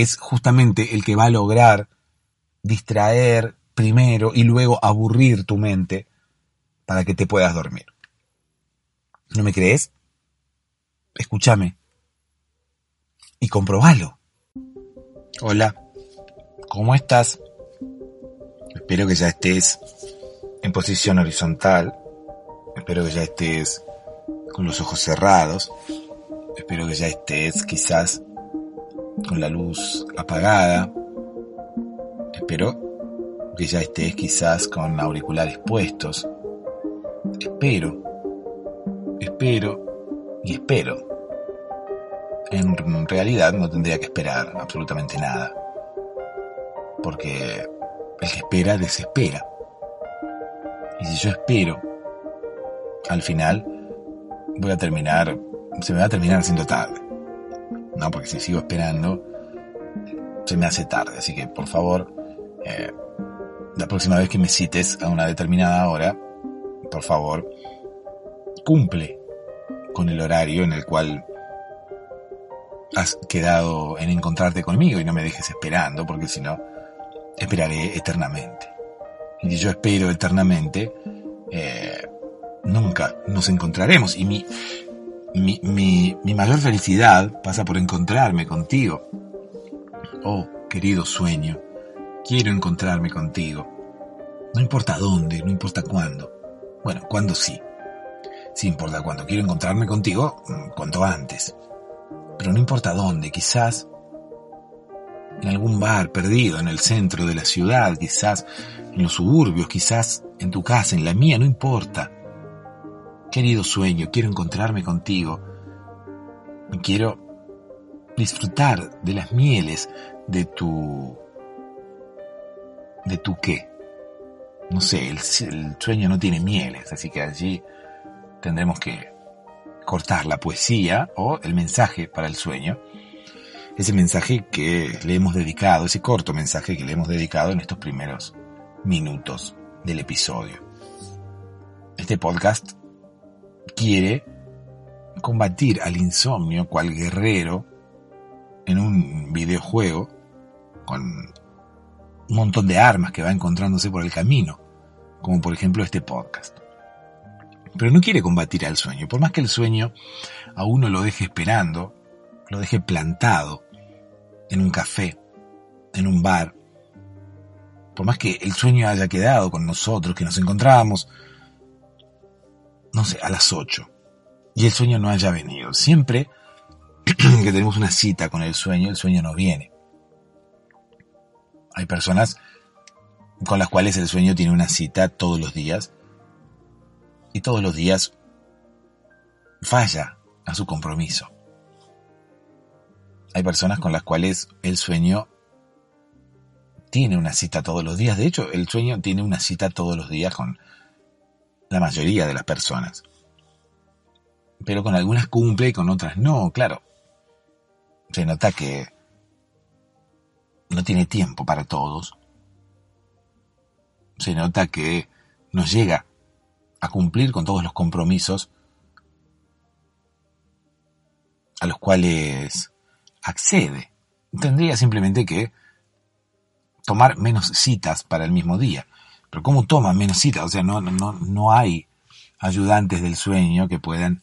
es justamente el que va a lograr distraer primero y luego aburrir tu mente para que te puedas dormir. ¿No me crees? Escúchame y comprobalo. Hola, ¿cómo estás? Espero que ya estés en posición horizontal. Espero que ya estés con los ojos cerrados. Espero que ya estés quizás con la luz apagada. Espero que ya estés quizás con auriculares puestos espero, espero y espero. En realidad no tendría que esperar absolutamente nada. Porque el que espera desespera. Y si yo espero, al final voy a terminar, se me va a terminar haciendo tarde. No, porque si sigo esperando, se me hace tarde. Así que, por favor, eh, la próxima vez que me cites a una determinada hora, por favor, cumple con el horario en el cual has quedado en encontrarte conmigo y no me dejes esperando, porque si no, esperaré eternamente. Y si yo espero eternamente, eh, nunca nos encontraremos. Y mi, mi, mi, mi mayor felicidad pasa por encontrarme contigo. Oh, querido sueño, quiero encontrarme contigo. No importa dónde, no importa cuándo. Bueno, cuando sí. Sí importa cuando quiero encontrarme contigo, mm, cuanto antes. Pero no importa dónde, quizás en algún bar perdido en el centro de la ciudad, quizás en los suburbios, quizás en tu casa, en la mía, no importa. Querido sueño, quiero encontrarme contigo. Quiero disfrutar de las mieles de tu... de tu qué no sé, el, sueño no tiene mieles, así que allí tendremos que cortar la poesía o el mensaje para el sueño. Ese mensaje que le hemos dedicado, ese corto mensaje que le hemos dedicado en estos primeros minutos del episodio. Este podcast quiere combatir al insomnio cual guerrero en un videojuego con un montón de armas que va encontrándose por el camino, como por ejemplo este podcast. Pero no quiere combatir al sueño, por más que el sueño a uno lo deje esperando, lo deje plantado en un café, en un bar, por más que el sueño haya quedado con nosotros, que nos encontrábamos, no sé, a las 8, y el sueño no haya venido. Siempre que tenemos una cita con el sueño, el sueño no viene. Hay personas con las cuales el sueño tiene una cita todos los días y todos los días falla a su compromiso. Hay personas con las cuales el sueño tiene una cita todos los días. De hecho, el sueño tiene una cita todos los días con la mayoría de las personas. Pero con algunas cumple y con otras no, claro. Se nota que no tiene tiempo para todos. Se nota que no llega a cumplir con todos los compromisos a los cuales accede. Tendría simplemente que tomar menos citas para el mismo día. Pero ¿cómo toma menos citas? O sea, no, no, no hay ayudantes del sueño que puedan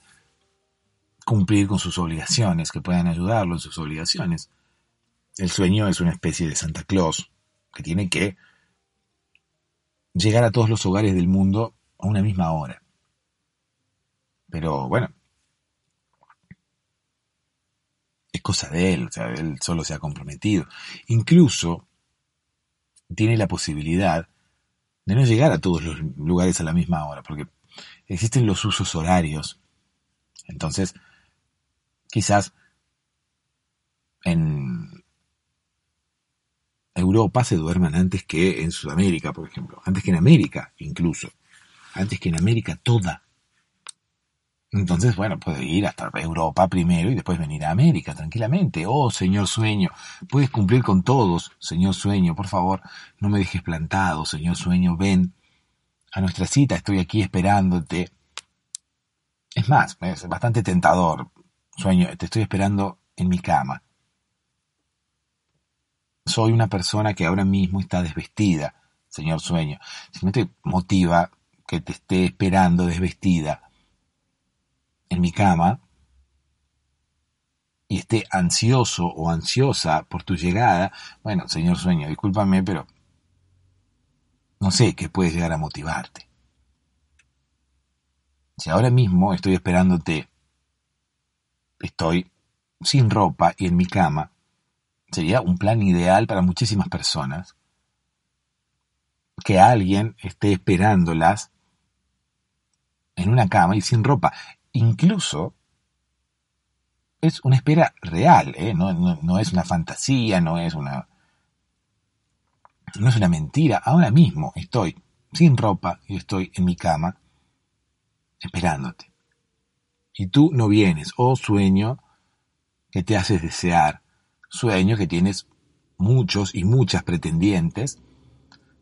cumplir con sus obligaciones, que puedan ayudarlo en sus obligaciones. El sueño es una especie de Santa Claus que tiene que llegar a todos los hogares del mundo a una misma hora. Pero bueno, es cosa de él, o sea, él solo se ha comprometido. Incluso tiene la posibilidad de no llegar a todos los lugares a la misma hora, porque existen los usos horarios. Entonces, quizás en Europa se duerman antes que en Sudamérica, por ejemplo, antes que en América incluso, antes que en América toda. Entonces, bueno, puede ir hasta Europa primero y después venir a América tranquilamente. Oh, señor sueño, puedes cumplir con todos, señor sueño, por favor, no me dejes plantado, señor sueño, ven a nuestra cita, estoy aquí esperándote. Es más, es bastante tentador, sueño, te estoy esperando en mi cama. Soy una persona que ahora mismo está desvestida, señor sueño. Si no te motiva que te esté esperando desvestida, en mi cama y esté ansioso o ansiosa por tu llegada, bueno, señor sueño, discúlpame, pero no sé qué puede llegar a motivarte. Si ahora mismo estoy esperándote, estoy sin ropa y en mi cama, sería un plan ideal para muchísimas personas. Que alguien esté esperándolas en una cama y sin ropa incluso es una espera real, ¿eh? no, es una fantasía, no es una, no es una mentira. Ahora mismo estoy sin ropa y estoy en mi cama esperándote. Y tú no vienes, oh sueño que te haces desear, sueño que tienes muchos y muchas pretendientes,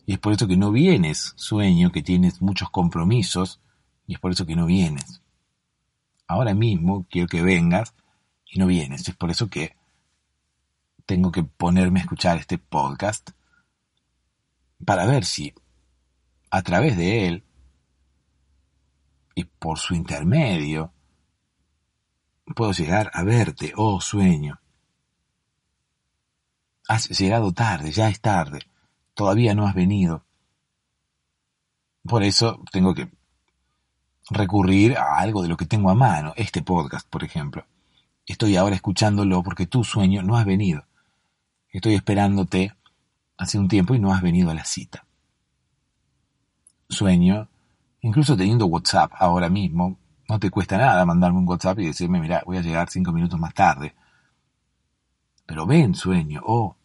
y es por eso que no vienes, sueño que tienes muchos compromisos, y es por eso que no vienes ahora mismo quiero que vengas y no vienes. Es por eso que tengo que ponerme a escuchar este podcast para ver si a través de él y por su intermedio puedo llegar a verte, oh sueño. Has llegado tarde, ya es tarde, todavía no has venido. Por eso tengo que recurrir a algo de lo que tengo a mano, este podcast, por ejemplo. Estoy ahora escuchándolo porque tu sueño no has venido. Estoy esperándote hace un tiempo y no has venido a la cita. Sueño, incluso teniendo WhatsApp ahora mismo, no te cuesta nada mandarme un WhatsApp y decirme, mira, voy a llegar cinco minutos más tarde. Pero ven, sueño, oh,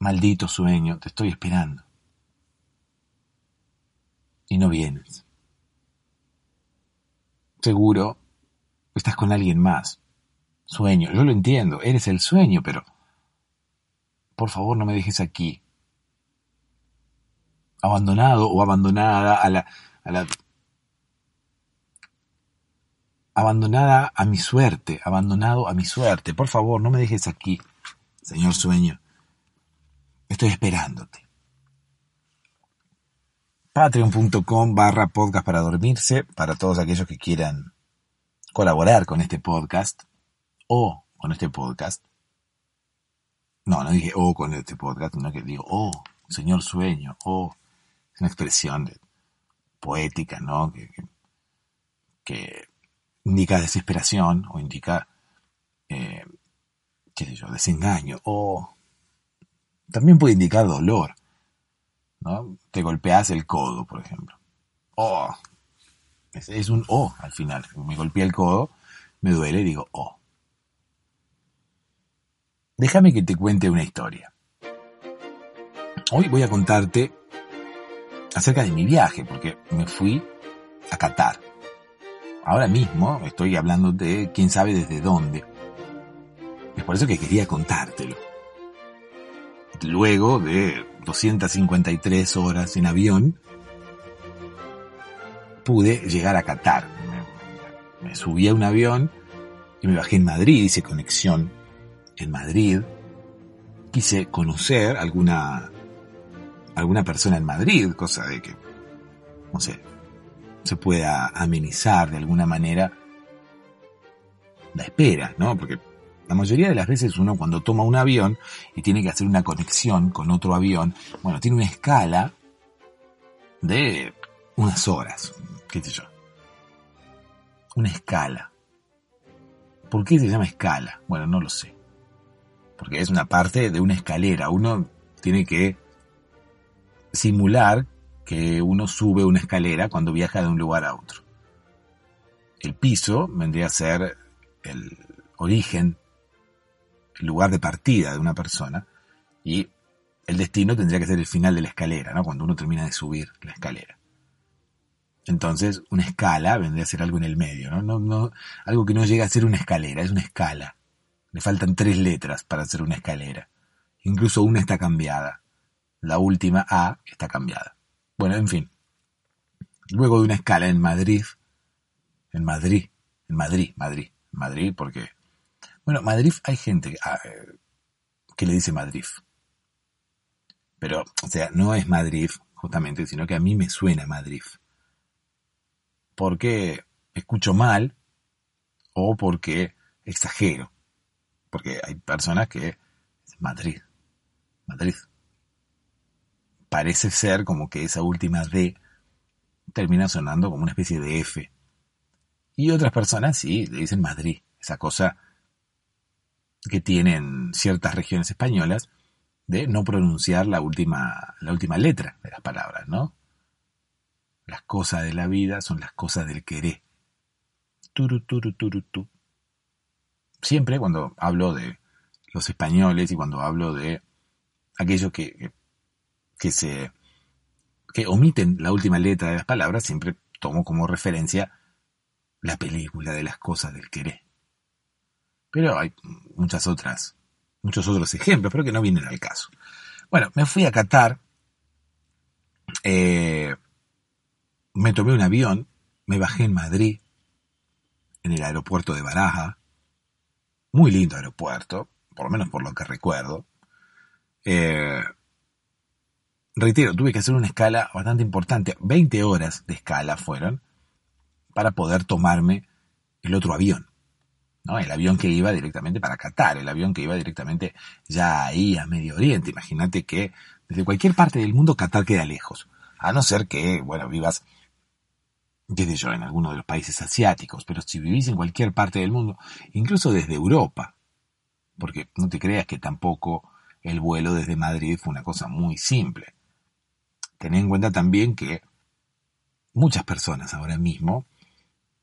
maldito sueño, te estoy esperando. Y no vienes. Seguro estás con alguien más. Sueño, yo lo entiendo, eres el sueño, pero por favor no me dejes aquí. Abandonado o abandonada a la, a la abandonada a mi suerte, abandonado a mi suerte. Por favor, no me dejes aquí, señor sueño. Estoy esperándote patreon.com barra podcast para dormirse, para todos aquellos que quieran colaborar con este podcast o con este podcast. No, no dije o con este podcast, sino que digo, oh, señor sueño, oh, es una expresión poética, ¿no? Que, que, indica desesperación o indica, eh, qué sé yo, desengaño, o También puede indicar dolor. ¿No? Te golpeas el codo, por ejemplo. Oh, es, un O al final. Me golpeé el codo, me duele y digo oh. Déjame que te cuente una historia. Hoy voy a contarte acerca de mi viaje, porque me fui a Qatar. Ahora mismo estoy hablando de quién sabe desde dónde. Es por eso que quería contártelo. Luego de 253 horas en avión, pude llegar a Qatar. Me, subí a un avión y me bajé en Madrid, hice conexión en Madrid. Quise conocer alguna, alguna persona en Madrid, cosa de que, no sé, se pueda amenizar de alguna manera la espera, ¿no? Porque la mayoría de las veces uno cuando toma un avión y tiene que hacer una conexión con otro avión, bueno, tiene una escala de unas horas, qué sé yo. Una escala. ¿Por qué se llama escala? Bueno, no lo sé. Porque es una parte de una escalera. Uno tiene que simular que uno sube una escalera cuando viaja de un lugar a otro. El piso vendría a ser el origen, lugar de partida de una persona y el destino tendría que ser el final de la escalera, ¿no? Cuando uno termina de subir la escalera. Entonces, una escala vendría a ser algo en el medio, ¿no? No, no, algo que no llega a ser una escalera, es una escala. Le faltan tres letras para hacer una escalera. Incluso una está cambiada. La última A está cambiada. Bueno, en fin. Luego de una escala en Madrid, en Madrid, en Madrid, Madrid, Madrid, porque, bueno, Madrid hay gente ah, eh, que le dice Madrid. Pero, o sea, no es Madrid, justamente, sino que a mí me suena Madrid porque escucho mal o porque exagero. Porque hay personas que Madrid, Madrid. Parece ser como que esa última D termina sonando como una especie de F. Y otras personas sí, le dicen Madrid, esa cosa que tienen ciertas regiones españolas de no pronunciar la última, la última letra de las palabras, ¿no? Las cosas de la vida son las cosas del querer. Turu, turu, turu, tu. Siempre cuando hablo de los españoles y cuando hablo de aquellos que, que, se que omiten la última letra de las palabras, siempre tomo como referencia la película de las cosas del querer. Pero hay muchas otras, muchos otros ejemplos, pero que no vienen al caso. Bueno, me fui a Qatar. Eh, me tomé un avión, me bajé en Madrid, en el aeropuerto de Baraja, muy lindo aeropuerto, por lo menos por lo que recuerdo. Eh, reitero, tuve que hacer una escala bastante importante, 20 horas de escala fueron, para poder tomarme el otro avión. ¿No? El avión que iba directamente para Qatar, el avión que iba directamente ya ahí a Medio Oriente. Imagínate que desde cualquier parte del mundo Qatar queda lejos. A no ser que, bueno, vivas desde yo, en alguno de los países asiáticos, pero si vivís en cualquier parte del mundo, incluso desde Europa, porque no te creas que tampoco el vuelo desde Madrid fue una cosa muy simple. Ten en cuenta también que muchas personas ahora mismo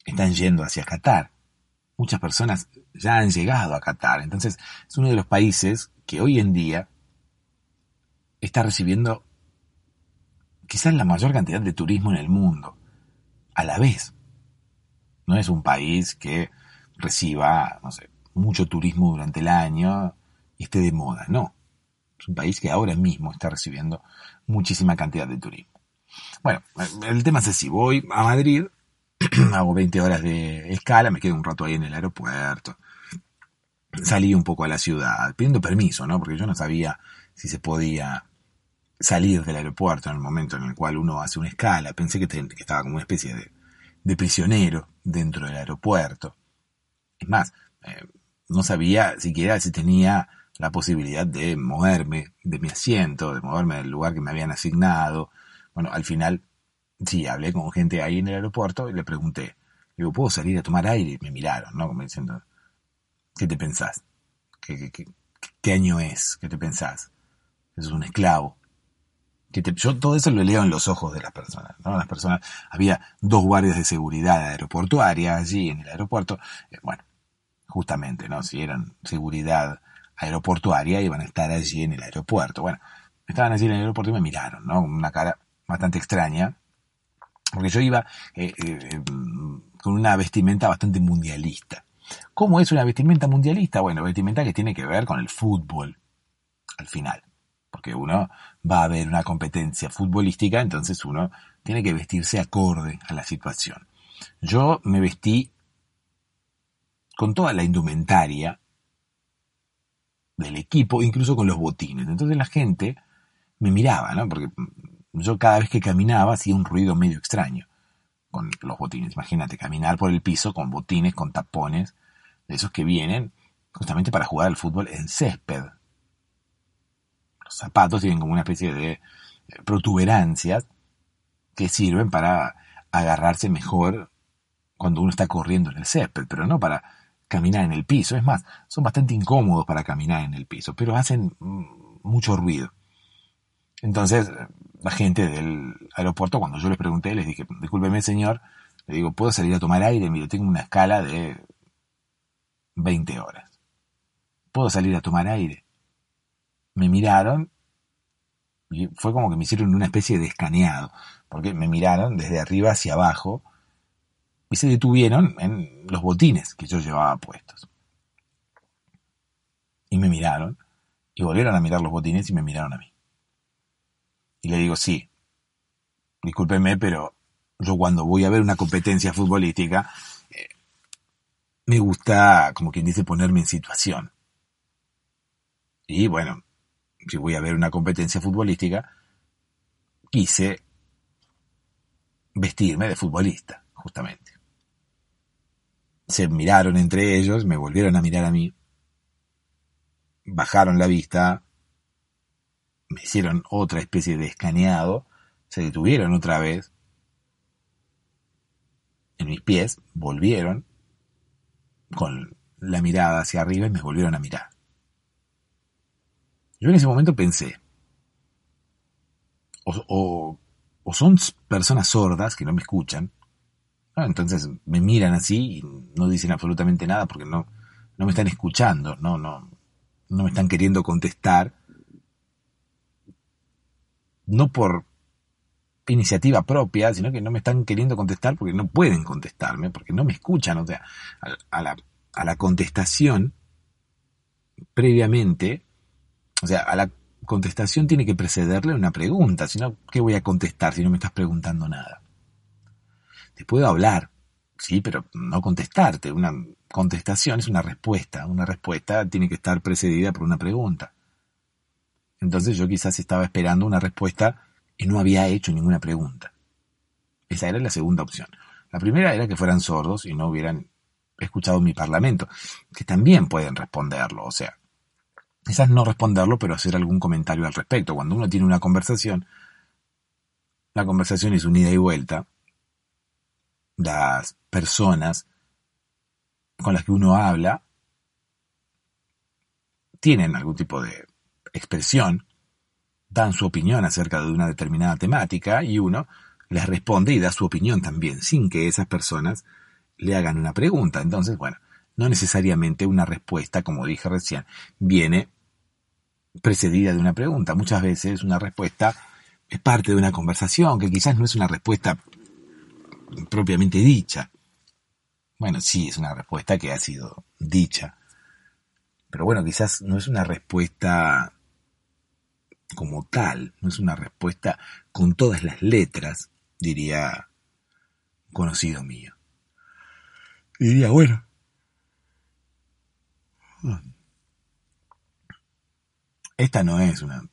están yendo hacia Qatar. Muchas personas ya han llegado a Qatar. Entonces es uno de los países que hoy en día está recibiendo quizás la mayor cantidad de turismo en el mundo a la vez. No es un país que reciba, no sé, mucho turismo durante el año y esté de moda, no. Es un país que ahora mismo está recibiendo muchísima cantidad de turismo. Bueno, el tema es así, voy a Madrid, hago 20 horas de escala, me quedo un rato ahí en el aeropuerto, salí un poco a la ciudad, pidiendo permiso, ¿no? Porque yo no sabía si se podía salir del aeropuerto en el momento en el cual uno hace una escala. Pensé que, estaba como una especie de, prisionero dentro del aeropuerto. Es más, eh, no sabía siquiera si tenía la posibilidad de moverme de mi asiento, de moverme del lugar que me habían asignado. Bueno, al final sí, hablé con gente ahí en el aeropuerto y le pregunté, digo, ¿puedo salir a tomar aire? Me miraron, ¿no? Como diciendo, ¿qué te pensás? ¿Qué, qué, qué, qué año es? ¿Qué te pensás? es un esclavo. Que yo todo eso lo leo en los ojos de las personas, ¿no? Las personas, había dos guardias de seguridad aeroportuaria allí en el aeropuerto, eh, bueno, justamente, ¿no? Si eran seguridad aeroportuaria, iban a estar allí en el aeropuerto. Bueno, estaban allí en el aeropuerto y me miraron, ¿no? Una cara bastante extraña, porque yo iba eh, eh, con una vestimenta bastante mundialista. ¿Cómo es una vestimenta mundialista? Bueno, vestimenta que tiene que ver con el fútbol, al final. Porque uno va a ver una competencia futbolística, entonces uno tiene que vestirse acorde a la situación. Yo me vestí con toda la indumentaria del equipo, incluso con los botines. Entonces la gente me miraba, ¿no? Porque yo cada vez que caminaba hacía un ruido medio extraño con los botines. Imagínate, caminar por el piso con botines, con tapones, de esos que vienen justamente para jugar al fútbol en césped. Los zapatos tienen como una especie de eh, protuberancias que sirven para agarrarse mejor cuando uno está corriendo en el césped, pero no para caminar en el piso. Es más, son bastante incómodos para caminar en el piso, pero hacen mm, mucho ruido. Entonces, la gente del aeropuerto, cuando yo les pregunté, les dije, discúlpeme señor, le digo, ¿puedo salir a tomar aire? Mire, tengo una escala de 20 horas. ¿Puedo salir a tomar aire? Me miraron y fue como que me hicieron una especie de escaneado, porque me miraron desde arriba hacia abajo y se detuvieron en los botines que yo llevaba puestos. Y me miraron y volvieron a mirar los botines y me miraron a mí. Y le digo, sí, discúlpeme, pero yo cuando voy a ver una competencia futbolística, eh, me gusta, como quien dice, ponerme en situación. Y bueno, si voy a ver una competencia futbolística, quise vestirme de futbolista, justamente. Se miraron entre ellos, me volvieron a mirar a mí, bajaron la vista, me hicieron otra especie de escaneado, se detuvieron otra vez en mis pies, volvieron con la mirada hacia arriba y me volvieron a mirar. Yo en ese momento pensé, o, son personas sordas que no me escuchan, entonces me miran así y no dicen absolutamente nada porque no, no me están escuchando, no, no, no me están queriendo contestar no por iniciativa propia, sino que no me están queriendo contestar porque no pueden contestarme, porque no me escuchan. O sea, a, la, a la contestación previamente, o sea, a la contestación tiene que precederle una pregunta, si no, ¿qué voy a contestar si no me estás preguntando nada? Te puedo hablar, sí, pero no contestarte. Una contestación es una respuesta. Una respuesta tiene que estar precedida por una pregunta. Entonces yo quizás estaba esperando una respuesta y no había hecho ninguna pregunta. Esa era la segunda opción. La primera era que fueran sordos y no hubieran escuchado mi parlamento, que también pueden responderlo, o sea, quizás no responderlo, pero hacer algún comentario al respecto. Cuando uno tiene una conversación, la conversación es unida y vuelta. Las personas con las que uno habla tienen algún tipo de expresión, dan su opinión acerca de una determinada temática y uno les responde y da su opinión también, sin que esas personas le hagan una pregunta. Entonces, bueno, no necesariamente una respuesta, como dije recién, viene precedida de una pregunta. Muchas veces una respuesta es parte de una conversación, que quizás no es una respuesta propiamente dicha. Bueno, sí, es una respuesta que ha sido dicha. Pero bueno, quizás no es una respuesta como tal, no es una respuesta con todas las letras, diría conocido mío. diría, bueno, esta no es una,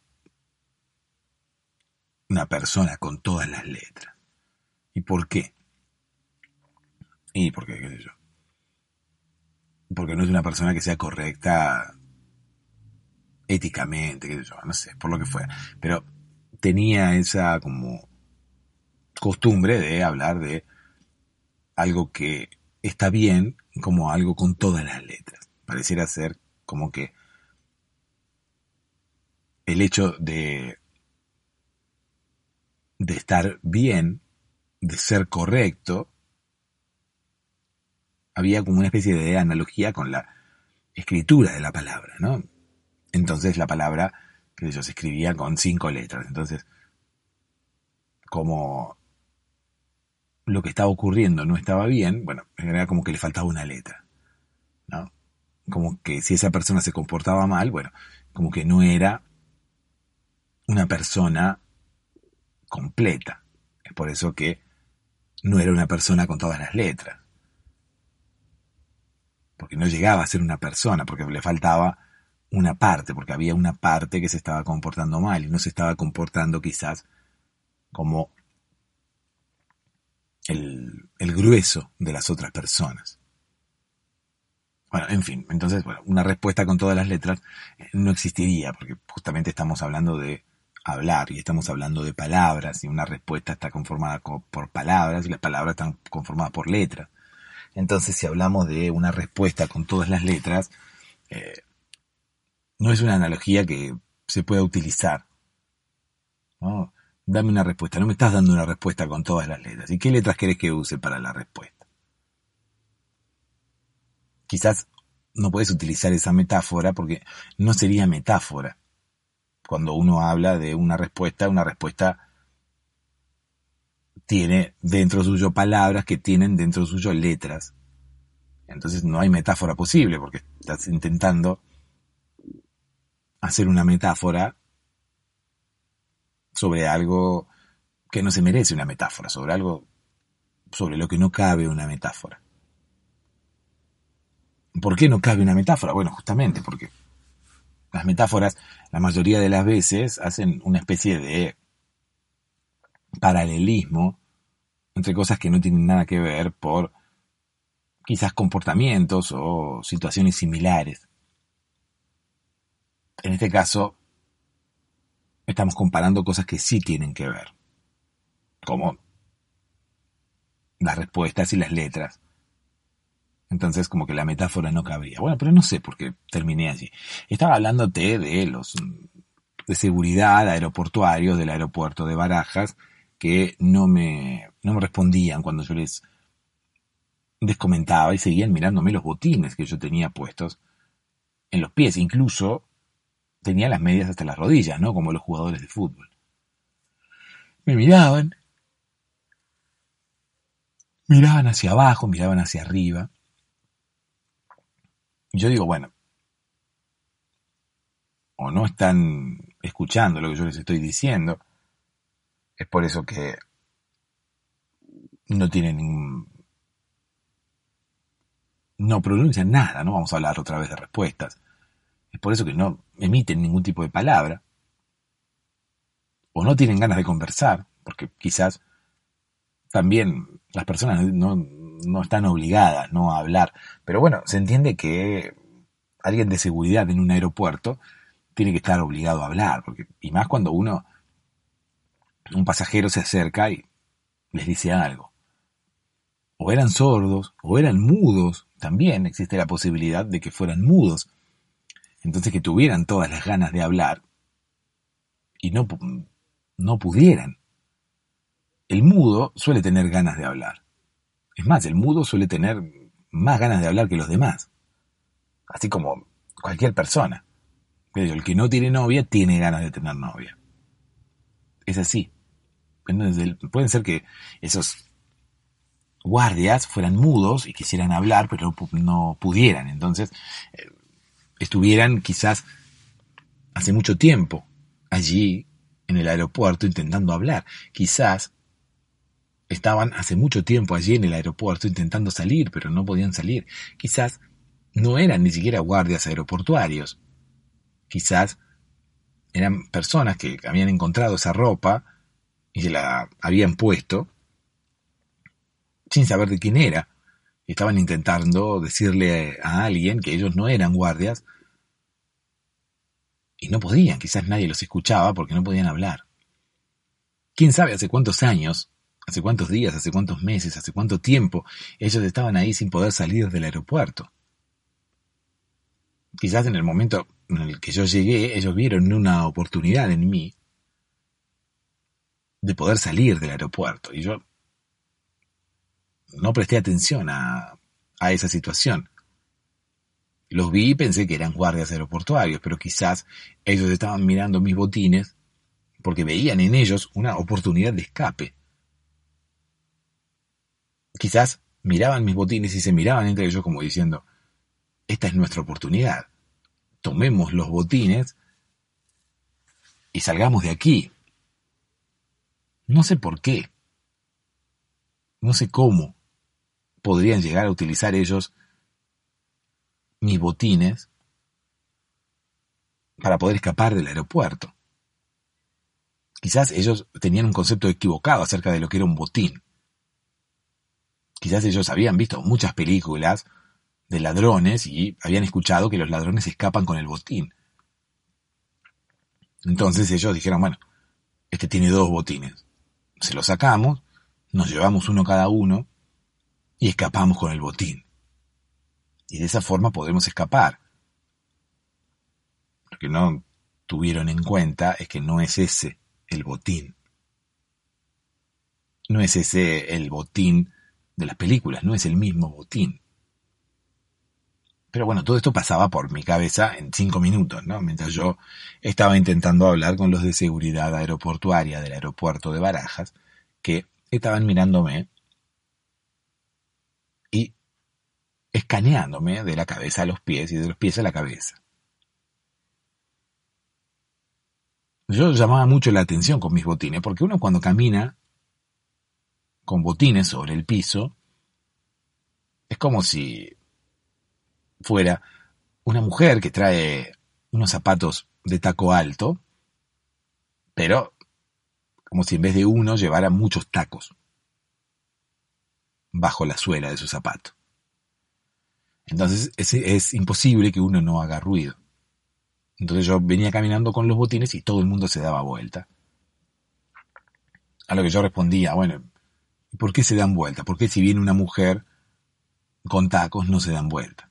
una persona con todas las letras. ¿Y por qué? Y porque, qué sé yo. Porque no es una persona que sea correcta éticamente, qué sé yo, no sé, por lo que fuera. Pero tenía esa como costumbre de hablar de algo que está bien como algo con todas las letras. Pareciera ser como que el hecho de, de estar bien, de ser correcto, había como una especie de analogía con la escritura de la palabra, ¿no? Entonces la palabra, que ellos se escribía con cinco letras. Entonces, como lo que estaba ocurriendo no estaba bien, bueno, era como que le faltaba una letra, ¿no? Como que si esa persona se comportaba mal, bueno, como que no era una persona completa. Es por eso que no era una persona con todas las letras. Porque no llegaba a ser una persona, porque le faltaba una parte, porque había una parte que se estaba comportando mal y no se estaba comportando quizás como el, grueso de las otras personas. Bueno, en fin, entonces, bueno, una respuesta con todas las letras eh, no existiría, porque justamente estamos hablando de hablar y estamos hablando de palabras y una respuesta está conformada por palabras y las palabras están conformadas por letras. Entonces, si hablamos de una respuesta con todas las letras, eh, no es una analogía que se pueda utilizar. Dame una respuesta. No me estás dando una respuesta con todas las letras. ¿Y qué letras querés que use para la respuesta? Quizás no puedes utilizar esa metáfora porque no sería metáfora. Cuando uno habla de una respuesta, una respuesta tiene dentro suyo palabras que tienen dentro suyo letras. Entonces no hay metáfora posible porque estás intentando hacer una metáfora sobre algo que no se merece una metáfora, sobre algo sobre lo que no cabe una metáfora. ¿Por qué no cabe una metáfora? Bueno, justamente porque las metáforas la mayoría de las veces hacen una especie de paralelismo entre cosas que no tienen nada que ver por quizás comportamientos o situaciones similares. En este caso, estamos comparando cosas que sí tienen que ver, como las respuestas y las letras. Entonces, como que la metáfora no cabría. Bueno, pero no sé por qué terminé allí. Estaba hablándote de los de seguridad aeroportuarios del aeropuerto de Barajas que no me, no me respondían cuando yo les descomentaba y seguían mirándome los botines que yo tenía puestos en los pies. Incluso tenía las medias hasta las rodillas, ¿no? Como los jugadores de fútbol. Me miraban, miraban hacia abajo, miraban hacia arriba. Y yo digo, bueno, o no están escuchando lo que yo les estoy diciendo, es por eso que no tienen ningún... no pronuncian nada, no vamos a hablar otra vez de respuestas. Es por eso que no emiten ningún tipo de palabra. O no tienen ganas de conversar, porque quizás también las personas no, están obligadas ¿no? a hablar. Pero bueno, se entiende que alguien de seguridad en un aeropuerto tiene que estar obligado a hablar, porque, y más cuando uno, un pasajero se acerca y les dice algo. O eran sordos, o eran mudos, también existe la posibilidad de que fueran mudos. Entonces que tuvieran todas las ganas de hablar y no, no pudieran. El mudo suele tener ganas de hablar. Es más, el mudo suele tener más ganas de hablar que los demás. Así como cualquier persona. El que no tiene novia tiene ganas de tener novia. Es así. Entonces, pueden ser que esos guardias fueran mudos y quisieran hablar, pero no pudieran. Entonces, eh, estuvieran quizás hace mucho tiempo allí en el aeropuerto intentando hablar. Quizás estaban hace mucho tiempo allí en el aeropuerto intentando salir, pero no podían salir. Quizás no eran ni siquiera guardias aeroportuarios. Quizás eran personas que habían encontrado esa ropa y se la habían puesto sin saber de quién era estaban intentando decirle a alguien que ellos no eran guardias y no podían, quizás nadie los escuchaba porque no podían hablar. ¿Quién sabe hace cuántos años, hace cuántos días, hace cuántos meses, hace cuánto tiempo ellos estaban ahí sin poder salir del aeropuerto? Quizás en el momento en el que yo llegué, ellos vieron una oportunidad en mí de poder salir del aeropuerto. Y yo no presté atención a, a esa situación. Los vi y pensé que eran guardias aeroportuarios, pero quizás ellos estaban mirando mis botines porque veían en ellos una oportunidad de escape. Quizás miraban mis botines y se miraban entre ellos como diciendo, esta es nuestra oportunidad. Tomemos los botines y salgamos de aquí. No sé por qué. No sé cómo podrían llegar a utilizar ellos mis botines para poder escapar del aeropuerto. Quizás ellos tenían un concepto equivocado acerca de lo que era un botín. Quizás ellos habían visto muchas películas de ladrones y habían escuchado que los ladrones escapan con el botín. Entonces ellos dijeron, bueno, este tiene dos botines. Se los sacamos, nos llevamos uno cada uno y escapamos con el botín. Y de esa forma podremos escapar. Lo que no tuvieron en cuenta es que no es ese el botín. No es ese el botín de las películas, no es el mismo botín. Pero bueno, todo esto pasaba por mi cabeza en cinco minutos, ¿no? Mientras yo estaba intentando hablar con los de seguridad aeroportuaria del aeropuerto de Barajas, que estaban mirándome y escaneándome de la cabeza a los pies y de los pies a la cabeza. Yo llamaba mucho la atención con mis botines, porque uno cuando camina con botines sobre el piso, es como si fuera una mujer que trae unos zapatos de taco alto, pero como si en vez de uno llevara muchos tacos bajo la suela de su zapato. Entonces es, imposible que uno no haga ruido. Entonces yo venía caminando con los botines y todo el mundo se daba vuelta. A lo que yo respondía, bueno, ¿por qué se dan vuelta? ¿Por qué si viene una mujer con tacos no se dan vuelta?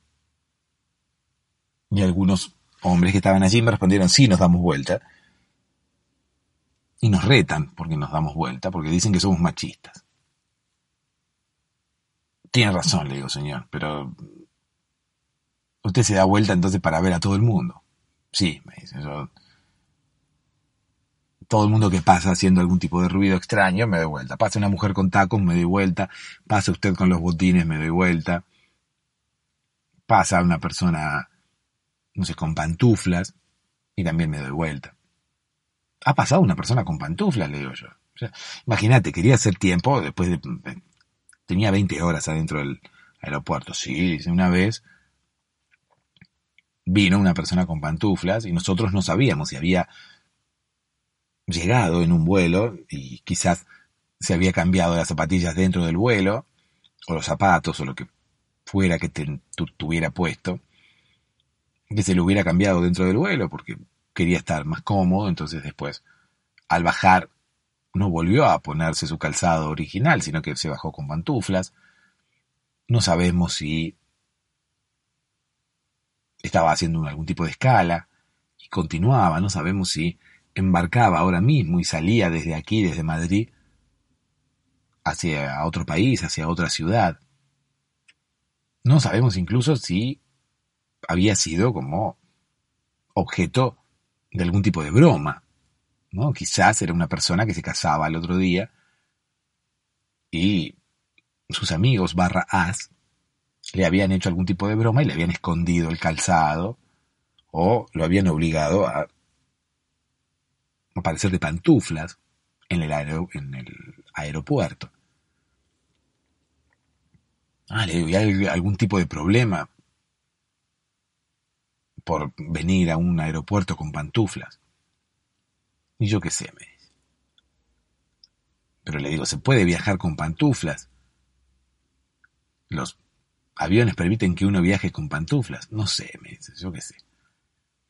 Y algunos hombres que estaban allí me respondieron, sí, nos damos vuelta. Y nos retan porque nos damos vuelta, porque dicen que somos machistas. Tiene razón, le digo, señor, pero usted se da vuelta entonces para ver a todo el mundo. Sí, me dice, yo... Todo el mundo que pasa haciendo algún tipo de ruido extraño, me doy vuelta. Pasa una mujer con tacos, me doy vuelta. Pasa usted con los botines, me doy vuelta. Pasa una persona no sé, con pantuflas, y también me doy vuelta. Ha pasado una persona con pantuflas, le digo yo. Imagínate, quería hacer tiempo, después de... Tenía 20 horas adentro del aeropuerto. Sí, una vez vino una persona con pantuflas y nosotros no sabíamos si había llegado en un vuelo y quizás se había cambiado las zapatillas dentro del vuelo, o los zapatos, o lo que fuera que tuviera puesto que se lo hubiera cambiado dentro del vuelo porque quería estar más cómodo, entonces después, al bajar, no volvió a ponerse su calzado original, sino que se bajó con pantuflas. No sabemos si estaba haciendo algún tipo de escala y continuaba, no sabemos si embarcaba ahora mismo y salía desde aquí, desde Madrid, hacia otro país, hacia otra ciudad. No sabemos incluso si había sido como objeto de algún tipo de broma. ¿no? Quizás era una persona que se casaba el otro día y sus amigos barra as le habían hecho algún tipo de broma y le habían escondido el calzado o lo habían obligado a aparecer de pantuflas en el, en el aeropuerto. Ah, le había algún tipo de problema por venir a un aeropuerto con pantuflas. Y yo qué sé, me dice. Pero le digo, ¿se puede viajar con pantuflas? Los aviones permiten que uno viaje con pantuflas. No sé, me dice, yo qué sé.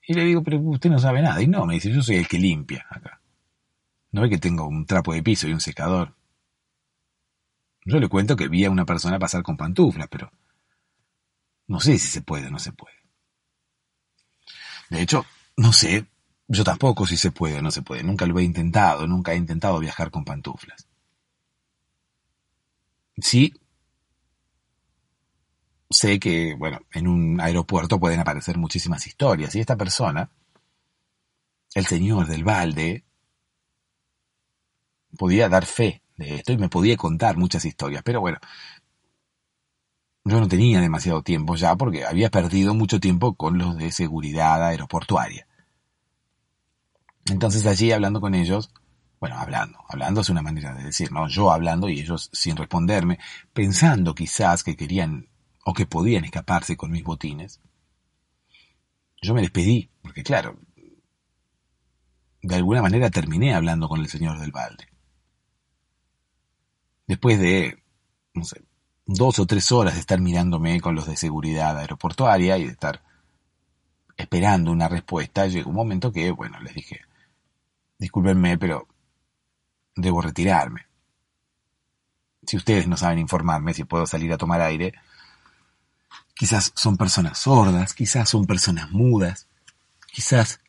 Y le digo, pero usted no sabe nada. Y no, me dice, yo soy el que limpia acá. No ve que tengo un trapo de piso y un secador. Yo le cuento que vi a una persona pasar con pantuflas, pero no sé si se puede o no se puede. De hecho, no sé, yo tampoco si se puede o no se puede. Nunca lo he intentado, nunca he intentado viajar con pantuflas. Sí, sé que, bueno, en un aeropuerto pueden aparecer muchísimas historias. Y esta persona, el señor del balde, podía dar fe de esto y me podía contar muchas historias. Pero bueno, yo no tenía demasiado tiempo ya porque había perdido mucho tiempo con los de seguridad aeroportuaria. Entonces allí hablando con ellos, bueno, hablando, hablando es una manera de decir, ¿no? Yo hablando y ellos sin responderme, pensando quizás que querían o que podían escaparse con mis botines. Yo me despedí, porque claro, de alguna manera terminé hablando con el señor del balde. Después de, no sé, dos o tres horas de estar mirándome con los de seguridad aeroportuaria y de estar esperando una respuesta, llegó un momento que, bueno, les dije, discúlpenme, pero debo retirarme. Si ustedes no saben informarme si puedo salir a tomar aire, quizás son personas sordas, quizás son personas mudas, quizás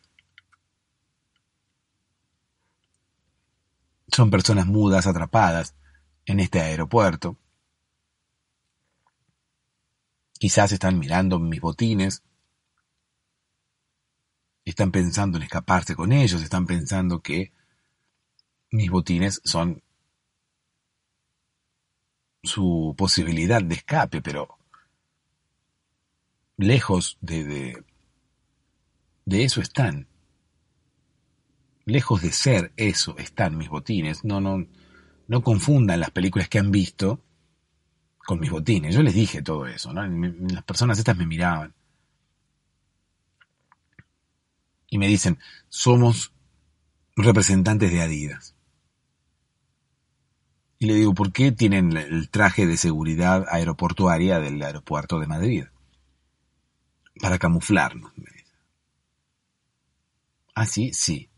son personas mudas atrapadas en este aeropuerto. Quizás están mirando mis botines, están pensando en escaparse con ellos, están pensando que mis botines son su posibilidad de escape, pero lejos de, de, eso están. Lejos de ser eso están mis botines. No, no, no confundan las películas que han visto con mis botines. Yo les dije todo eso, ¿no? Las personas estas me miraban. Y me dicen, somos representantes de Adidas. Y le digo, ¿por qué tienen el traje de seguridad aeroportuaria del aeropuerto de Madrid? Para camuflarnos. Ah, sí, sí.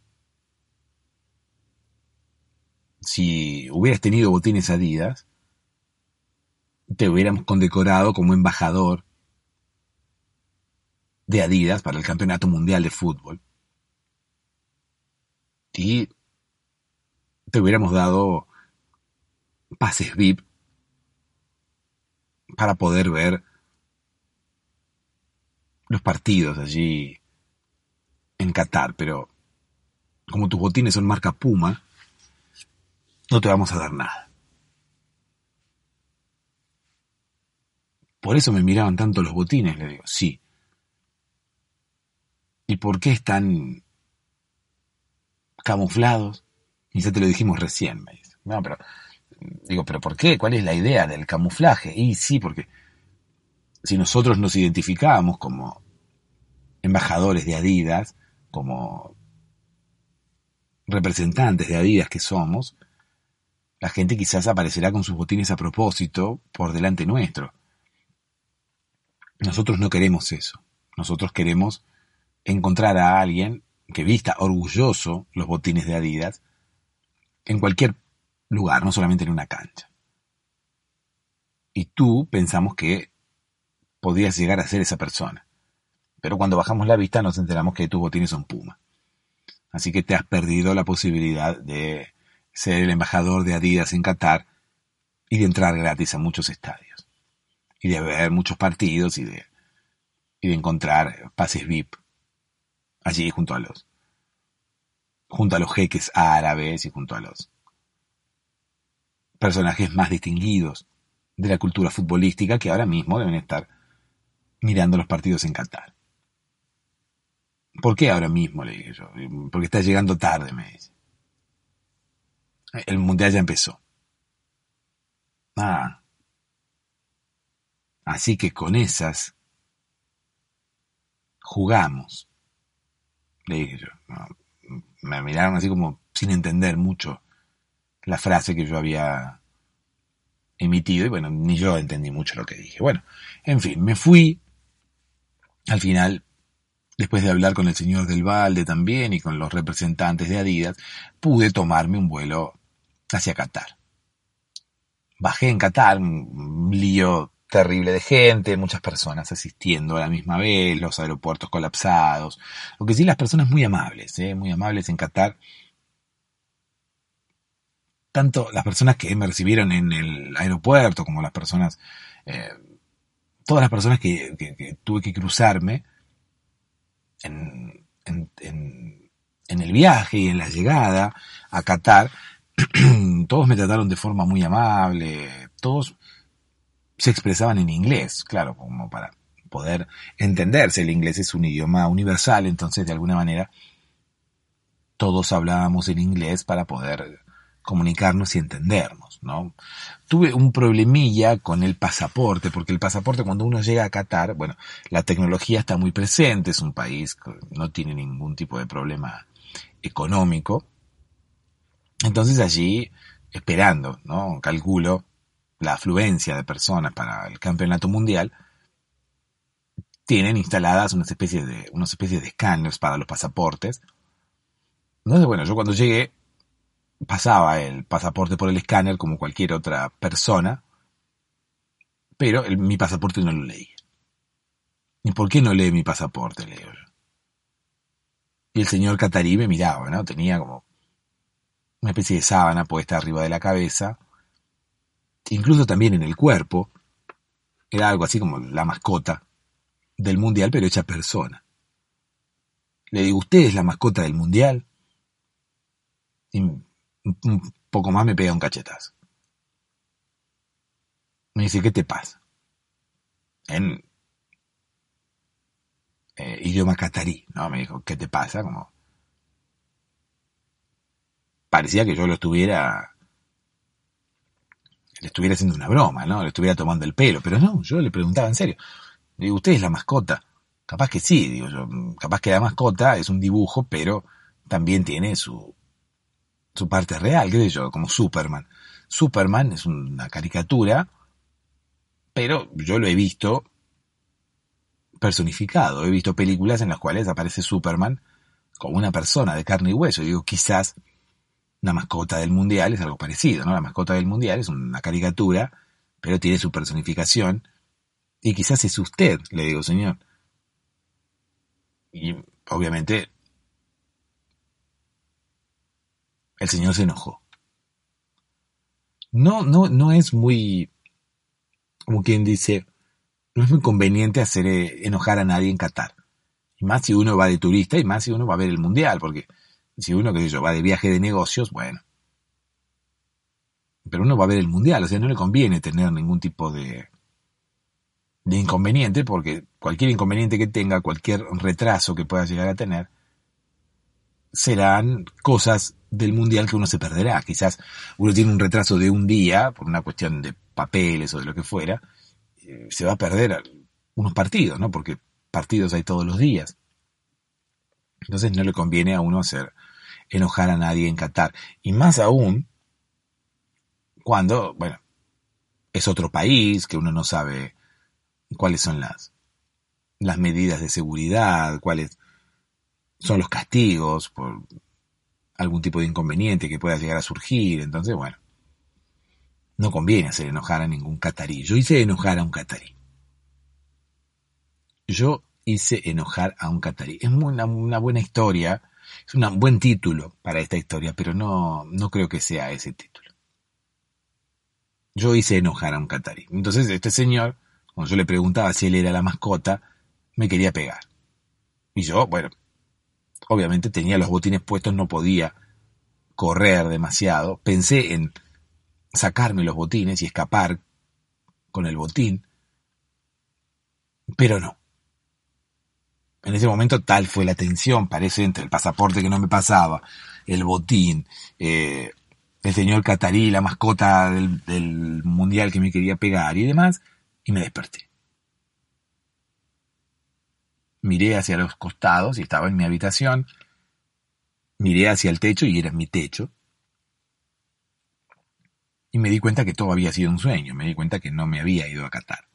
Si hubieras tenido botines Adidas, te hubiéramos condecorado como embajador de Adidas para el Campeonato Mundial de Fútbol. Y te hubiéramos dado pases VIP para poder ver los partidos allí en Qatar, pero como tus botines son marca Puma, no te vamos a dar nada. Por eso me miraban tanto los botines, le digo, sí. ¿Y por qué están camuflados? Y ya te lo dijimos recién, me dice. No, pero digo, pero ¿por qué? ¿Cuál es la idea del camuflaje? Y sí, porque si nosotros nos identificábamos como embajadores de Adidas, como representantes de Adidas que somos, la gente quizás aparecerá con sus botines a propósito por delante nuestro. Nosotros no queremos eso. Nosotros queremos encontrar a alguien que vista orgulloso los botines de Adidas en cualquier lugar, no solamente en una cancha. Y tú pensamos que podrías llegar a ser esa persona. Pero cuando bajamos la vista nos enteramos que tus botines son Puma. Así que te has perdido la posibilidad de ser el embajador de Adidas en Qatar y de entrar gratis a muchos estadios. Y de ver muchos partidos y de, y de encontrar pases VIP allí junto a los junto a los jeques árabes y junto a los personajes más distinguidos de la cultura futbolística que ahora mismo deben estar mirando los partidos en Qatar. ¿Por qué ahora mismo? Le dije yo. Porque está llegando tarde, me dice. El mundial ya empezó. Ah. Así que con esas jugamos. Le dije yo. Me miraron así como sin entender mucho la frase que yo había emitido y bueno, ni yo entendí mucho lo que dije. Bueno, en fin, me fui. Al final Después de hablar con el señor del Valde también y con los representantes de Adidas, pude tomarme un vuelo hacia Qatar. Bajé en Qatar, un lío terrible de gente, muchas personas asistiendo a la misma vez, los aeropuertos colapsados. Lo que sí, las personas muy amables, ¿eh? muy amables en Qatar. Tanto las personas que me recibieron en el aeropuerto como las personas, eh, todas las personas que, tuve que cruzarme en, en el viaje y en la llegada a Qatar, todos me trataron de forma muy amable, todos se expresaban en inglés, claro, como para poder entenderse. El inglés es un idioma universal, entonces de alguna manera todos hablábamos en inglés para poder comunicarnos y entendernos, ¿no? Tuve un problemilla con el pasaporte, porque el pasaporte cuando uno llega a Qatar, bueno, la tecnología está muy presente, es un país que no tiene ningún tipo de problema económico. Entonces allí, esperando, ¿no? Calculo la afluencia de personas para el campeonato mundial, tienen instaladas unas especies de, unas especies de escáneres para los pasaportes. Entonces, bueno, yo cuando llegué, pasaba el pasaporte por el escáner como cualquier otra persona, pero mi pasaporte no lo leía. ¿Y por qué no lee mi pasaporte? Leo. Y el señor Catarí me miraba, ¿no? Tenía como una especie de sábana puesta arriba de la cabeza, incluso también en el cuerpo. Era algo así como la mascota del mundial, pero hecha persona. Le digo, ¿usted es la mascota del mundial? Y un poco más me pega un cachetazo. Me dice, ¿qué te pasa? En eh, idioma catarí, ¿no? Me dijo, ¿qué te pasa? Como parecía que yo lo estuviera le estuviera haciendo una broma, ¿no? Le estuviera tomando el pelo, pero no, yo le preguntaba en serio. digo, ¿usted es la mascota? Capaz que sí, digo yo, capaz que la mascota es un dibujo, pero también tiene su, su parte real, qué yo, como Superman. Superman es una caricatura, pero yo lo he visto personificado. He visto películas en las cuales aparece Superman como una persona de carne y hueso. digo, quizás la mascota del mundial es algo parecido, ¿no? La mascota del mundial es una caricatura, pero tiene su personificación. Y quizás es usted, le digo, señor. Y obviamente el señor se enojó. No, no, no es muy, como quien dice, no es muy conveniente hacer eh, enojar a nadie en Qatar. Y más si uno va de turista y más si uno va a ver el mundial, porque si uno, qué sé yo, va de viaje de negocios, bueno. Pero uno va a ver el mundial, o sea, no le conviene tener ningún tipo de, de inconveniente, porque cualquier inconveniente que tenga, cualquier retraso que pueda llegar a tener, serán cosas del mundial que uno se perderá. Quizás uno tiene un retraso de un día, por una cuestión de papeles o de lo que fuera, eh, se va a perder unos partidos, ¿no? Porque partidos hay todos los días. Entonces no le conviene a uno hacer enojar a nadie en Qatar. Y más aún cuando, bueno, es otro país, que uno no sabe cuáles son las, las medidas de seguridad, cuáles son los castigos por algún tipo de inconveniente que pueda llegar a surgir. Entonces, bueno, no conviene hacer enojar a ningún catarí. Yo hice enojar a un catarí. Yo hice enojar a un catarí. Es una, una buena historia es un buen título para esta historia, pero no, no creo que sea ese título. Yo hice enojar a un catarí. Entonces este señor, cuando yo le preguntaba si él era la mascota, me quería pegar. Y yo, bueno, obviamente tenía los botines puestos, no podía correr demasiado. Pensé en sacarme los botines y escapar con el botín, pero no. En ese momento tal fue la tensión, parece, entre el pasaporte que no me pasaba, el botín, eh, el señor Catarí, la mascota del, del mundial que me quería pegar y demás, y me desperté. Miré hacia los costados y estaba en mi habitación. Miré hacia el techo y era mi techo. Y me di cuenta que todo había sido un sueño. Me di cuenta que no me había ido a Qatar.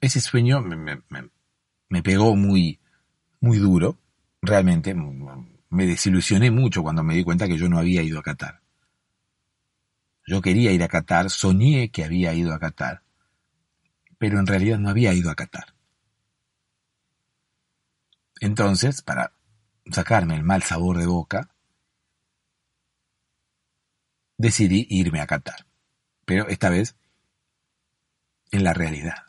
ese sueño me, pegó muy, muy duro, realmente me desilusioné mucho cuando me di cuenta que yo no había ido a Qatar. Yo quería ir a Qatar, soñé que había ido a Qatar, pero en realidad no había ido a Qatar. Entonces, para sacarme el mal sabor de boca, decidí irme a Qatar. Pero esta vez en la realidad.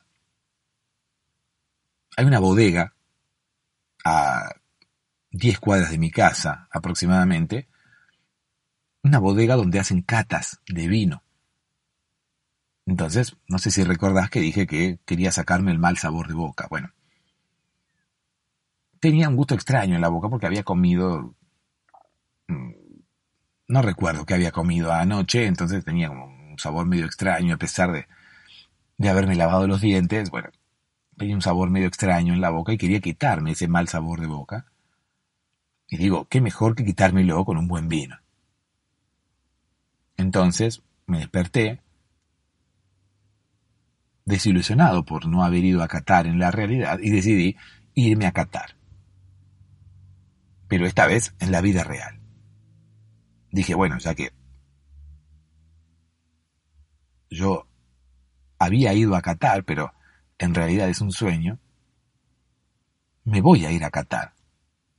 Hay una bodega a 10 cuadras de mi casa aproximadamente, una bodega donde hacen catas de vino. Entonces, no sé si recordás que dije que quería sacarme el mal sabor de boca. Bueno, tenía un gusto extraño en la boca porque había comido... Mm, no recuerdo qué había comido anoche, entonces tenía un sabor medio extraño a pesar de, de haberme lavado los dientes. Bueno, tenía un sabor medio extraño en la boca y quería quitarme ese mal sabor de boca. Y digo, qué mejor que quitármelo con un buen vino. Entonces me desperté, desilusionado por no haber ido a Qatar en la realidad, y decidí irme a Qatar. Pero esta vez en la vida real. Dije, bueno, ya que yo había ido a Qatar, pero en realidad es un sueño, me voy a ir a Qatar,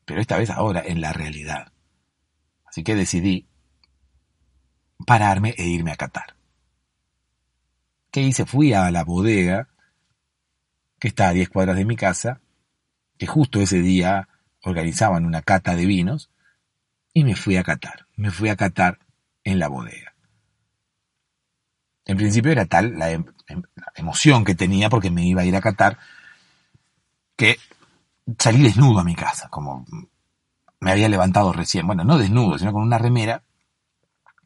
pero esta vez ahora en la realidad. Así que decidí pararme e irme a Qatar. ¿Qué hice? Fui a la bodega, que está a 10 cuadras de mi casa, que justo ese día organizaban una cata de vinos, y me fui a Qatar. Me fui a Qatar en la bodega. En principio era tal la, em, em, emoción que tenía porque me iba a ir a Qatar que salí desnudo a mi casa, como me había levantado recién. Bueno, no desnudo, sino con una remera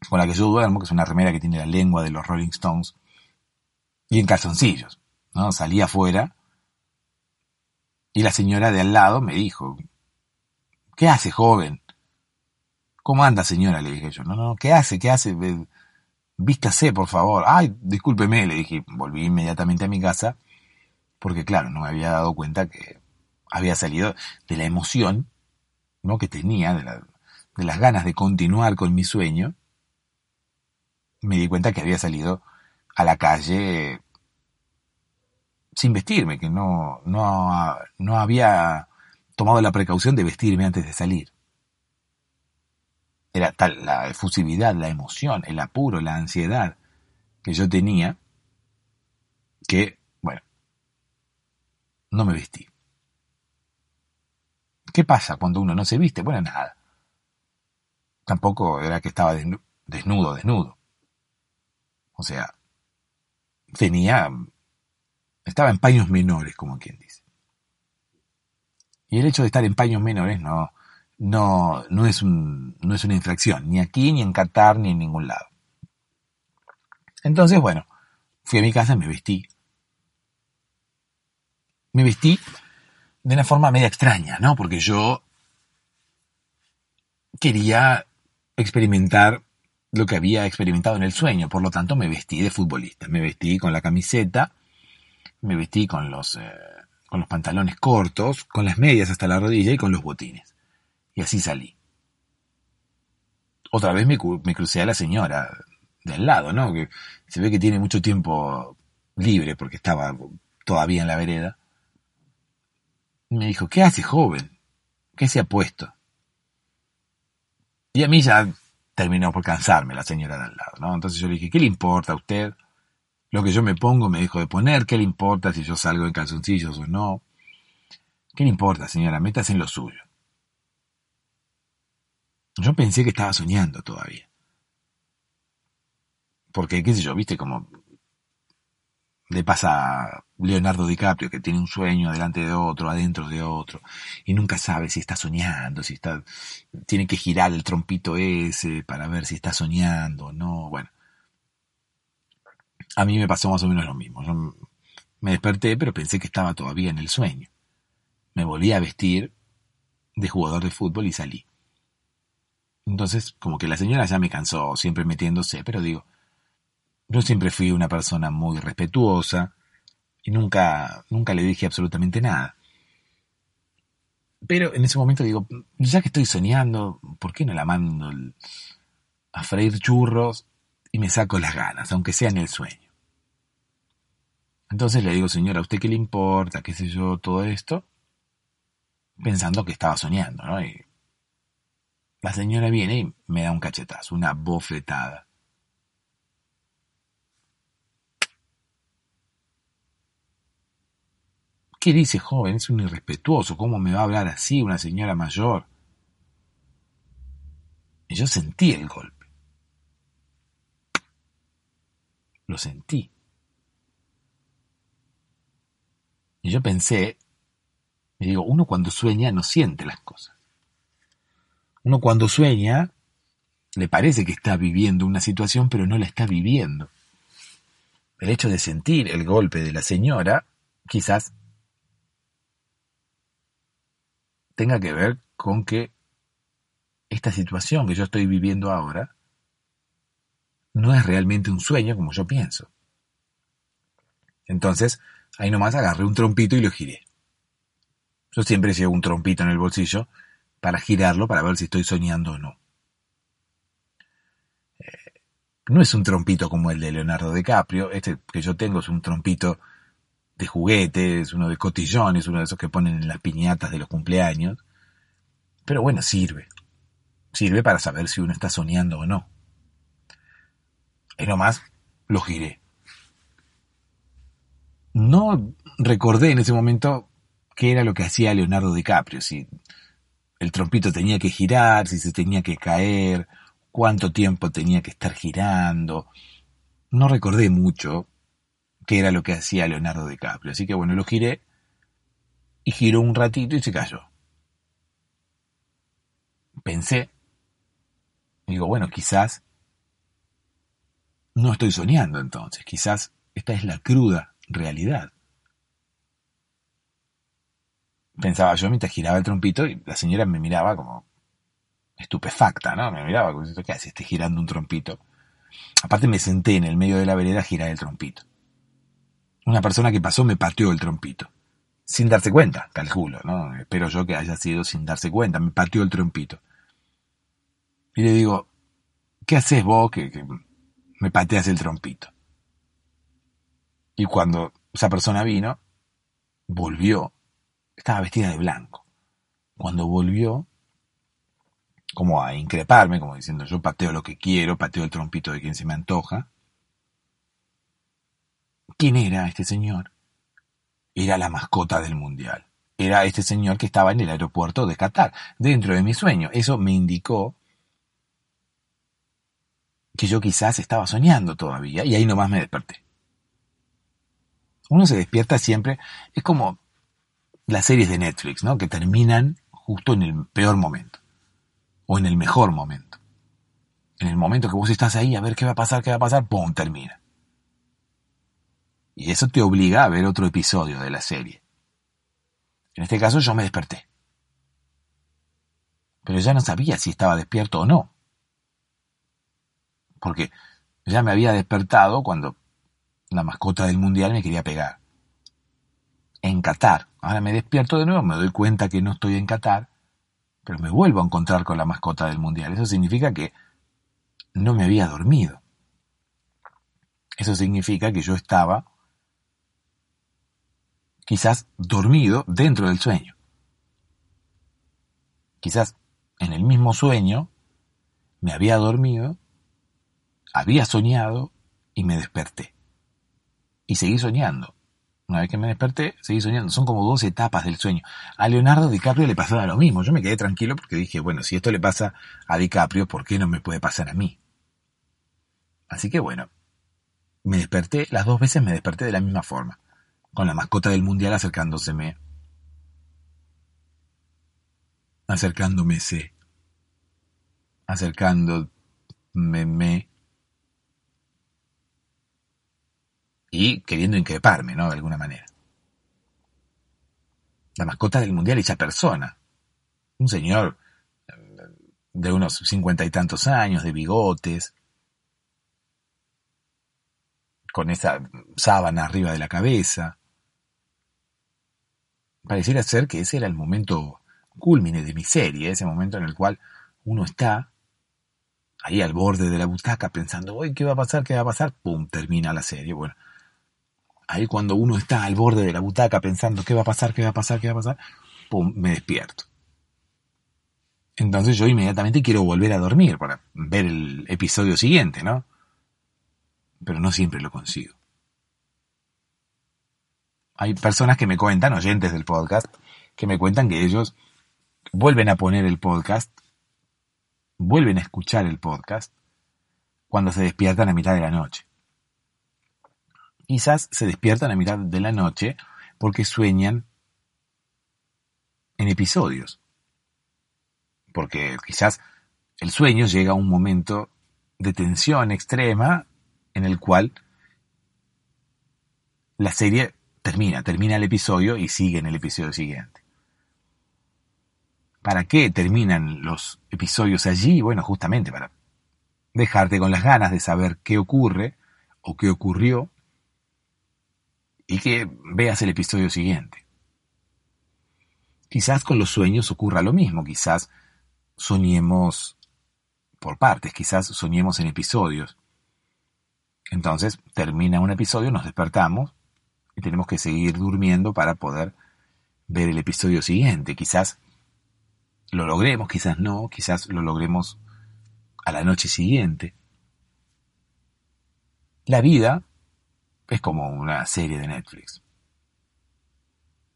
con la que yo duermo, que es una remera que tiene la lengua de los Rolling Stones, y en calzoncillos. ¿no? Salí afuera y la señora de al lado me dijo, ¿qué hace, joven? ¿Cómo anda, señora? Le dije yo. No, no, ¿qué hace? ¿Qué hace? vístase, por favor. Ay, discúlpeme, le dije. Volví inmediatamente a mi casa, porque claro, no me había dado cuenta que había salido de la emoción, ¿no? Que tenía, de, de las ganas de continuar con mi sueño. Me di cuenta que había salido a la calle sin vestirme, que no, no, no había tomado la precaución de vestirme antes de salir. Era tal la efusividad, la emoción, el apuro, la ansiedad que yo tenía, que, bueno, no me vestí. ¿Qué pasa cuando uno no se viste? Bueno, nada. Tampoco era que estaba desnudo, desnudo. O sea, tenía, estaba en paños menores, como quien dice. Y el hecho de estar en paños menores no, no, no, es un, no es una infracción, ni aquí, ni en Qatar, ni en ningún lado. Entonces, bueno, fui a mi casa me vestí. Me vestí de una forma media extraña, ¿no? Porque yo quería experimentar lo que había experimentado en el sueño, por lo tanto me vestí de futbolista, me vestí con la camiseta, me vestí con los, eh, con los pantalones cortos, con las medias hasta la rodilla y con los botines. Y así salí. Otra vez me, crucé a la señora de al lado, ¿no? Que se ve que tiene mucho tiempo libre porque estaba todavía en la vereda. me dijo, ¿qué hace joven? ¿Qué se ha puesto? Y a mí ya terminó por cansarme la señora de al lado, ¿no? Entonces yo le dije, ¿qué le importa a usted? Lo que yo me pongo me dijo de poner, ¿qué le importa si yo salgo en calzoncillos o no? ¿Qué le importa, señora? Métase en lo suyo. Yo pensé que estaba soñando todavía. Porque, qué sé yo, viste como le pasa a Leonardo DiCaprio que tiene un sueño delante de otro, adentro de otro, y nunca sabe si está soñando, si está, tiene que girar el trompito ese para ver si está soñando o no, bueno. A mí me pasó más o menos lo mismo. Yo me desperté, pero pensé que estaba todavía en el sueño. Me volví a vestir de jugador de fútbol y salí. Entonces, como que la señora ya me cansó, siempre metiéndose, pero digo, yo siempre fui una persona muy respetuosa y nunca, nunca le dije absolutamente nada. Pero en ese momento digo, ya que estoy soñando, ¿por qué no la mando a freír churros y me saco las ganas, aunque sea en el sueño. Entonces le digo, señora, ¿a usted qué le importa? ¿Qué sé yo? Todo esto. Pensando que estaba soñando, ¿no? Y la señora viene y me da un cachetazo, una bofetada. ¿Qué dice joven? Es un irrespetuoso. ¿Cómo me va a hablar así una señora mayor? Y yo sentí el golpe. Lo sentí. Y yo pensé, y digo, uno cuando sueña no siente las cosas. Uno cuando sueña le parece que está viviendo una situación, pero no la está viviendo. El hecho de sentir el golpe de la señora quizás tenga que ver con que esta situación que yo estoy viviendo ahora no es realmente un sueño como yo pienso. Entonces, ahí nomás agarré un trompito y lo giré. Yo siempre llevo un trompito en el bolsillo para girarlo para ver si estoy soñando o no. Eh, no es un trompito como el de Leonardo DiCaprio, este que yo tengo es un trompito de juguetes, uno de cotillones, uno de esos que ponen en las piñatas de los cumpleaños. Pero bueno, sirve. Sirve para saber si uno está soñando o no. Y nomás lo giré. No recordé en ese momento qué era lo que hacía Leonardo DiCaprio, si el trompito tenía que girar, si se tenía que caer, cuánto tiempo tenía que estar girando. No recordé mucho, que era lo que hacía Leonardo DiCaprio. Así que bueno, lo giré y giró un ratito y se cayó. Pensé, digo, bueno, quizás no estoy soñando entonces, quizás esta es la cruda realidad. Pensaba yo mientras giraba el trompito y la señora me miraba como estupefacta, ¿no? Me miraba como, ¿qué hace? Estoy girando un trompito. Aparte me senté en el medio de la vereda a girar el trompito. Una persona que pasó me pateó el trompito. Sin darse cuenta, calculo, ¿no? Espero yo que haya sido sin darse cuenta. Me pateó el trompito. Y le digo, ¿qué haces vos que, me pateas el trompito? Y cuando esa persona vino, volvió. Estaba vestida de blanco. Cuando volvió, como a increparme, como diciendo, yo pateo lo que quiero, pateo el trompito de quien se me antoja, ¿Quién era este señor? Era la mascota del Mundial. Era este señor que estaba en el aeropuerto de Qatar, dentro de mi sueño. Eso me indicó que yo quizás estaba soñando todavía y ahí nomás me desperté. Uno se despierta siempre, es como las series de Netflix, ¿no? Que terminan justo en el peor momento o en el mejor momento. En el momento que vos estás ahí a ver qué va a pasar, qué va a pasar, ¡pum! termina. Y eso te obliga a ver otro episodio de la serie. En este caso yo me desperté. Pero ya no sabía si estaba despierto o no. Porque ya me había despertado cuando la mascota del mundial me quería pegar. En Qatar. Ahora me despierto de nuevo, me doy cuenta que no estoy en Qatar, pero me vuelvo a encontrar con la mascota del mundial. Eso significa que no me había dormido. Eso significa que yo estaba quizás dormido dentro del sueño. Quizás en el mismo sueño me había dormido, había soñado y me desperté. Y seguí soñando. Una vez que me desperté, seguí soñando. Son como dos etapas del sueño. A Leonardo DiCaprio le pasaba lo mismo. Yo me quedé tranquilo porque dije, bueno, si esto le pasa a DiCaprio, ¿por qué no me puede pasar a mí? Así que bueno, me desperté, las dos veces me desperté de la misma forma con la mascota del mundial acercándoseme. Acercándome. Acercándome, me. Y queriendo increparme, ¿no? De alguna manera. La mascota del mundial hecha persona. Un señor de unos cincuenta y tantos años, de bigotes, con esa sábana arriba de la cabeza, pareciera ser que ese era el momento culmine de mi serie, ese momento en el cual uno está ahí al borde de la butaca pensando, uy, ¿qué va a pasar? ¿Qué va a pasar? ¡Pum! Termina la serie. Bueno, ahí cuando uno está al borde de la butaca pensando, ¿qué va a pasar? ¿Qué va a pasar? ¿Qué va a pasar? ¡Pum! Me despierto. Entonces yo inmediatamente quiero volver a dormir para ver el episodio siguiente, ¿no? Pero no siempre lo consigo. Hay personas que me cuentan, oyentes del podcast, que me cuentan que ellos vuelven a poner el podcast vuelven a escuchar el podcast cuando se despiertan a mitad de la noche. Quizás se despiertan a mitad de la noche porque sueñan en episodios. Porque quizás el sueño llega a un momento de tensión extrema en el cual la serie termina, termina el episodio y sigue en el episodio siguiente. ¿Para qué terminan los episodios allí? Bueno, justamente para dejarte con las ganas de saber qué ocurre o qué ocurrió y que veas el episodio siguiente. Quizás con los sueños ocurra lo mismo, quizás soñemos por partes, quizás soñemos en episodios. Entonces termina un episodio, nos despertamos y tenemos que seguir durmiendo para poder ver el episodio siguiente. Quizás lo logremos, quizás no, quizás lo logremos a la noche siguiente. La vida es como una serie de Netflix.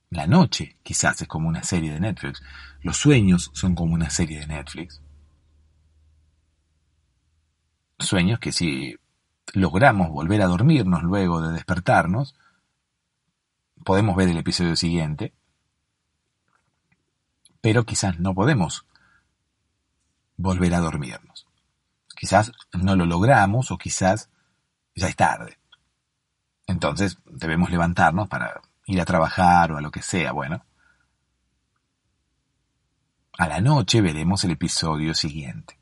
La noche quizás es como una serie de Netflix. Los sueños son como una serie de Netflix. Sueños que si logramos volver a dormirnos luego de despertarnos, podemos ver el episodio siguiente pero quizás no podemos volver a dormirnos. Quizás no lo logramos o quizás ya es tarde. Entonces debemos levantarnos para ir a trabajar o a lo que sea. Bueno, a la noche veremos el episodio siguiente.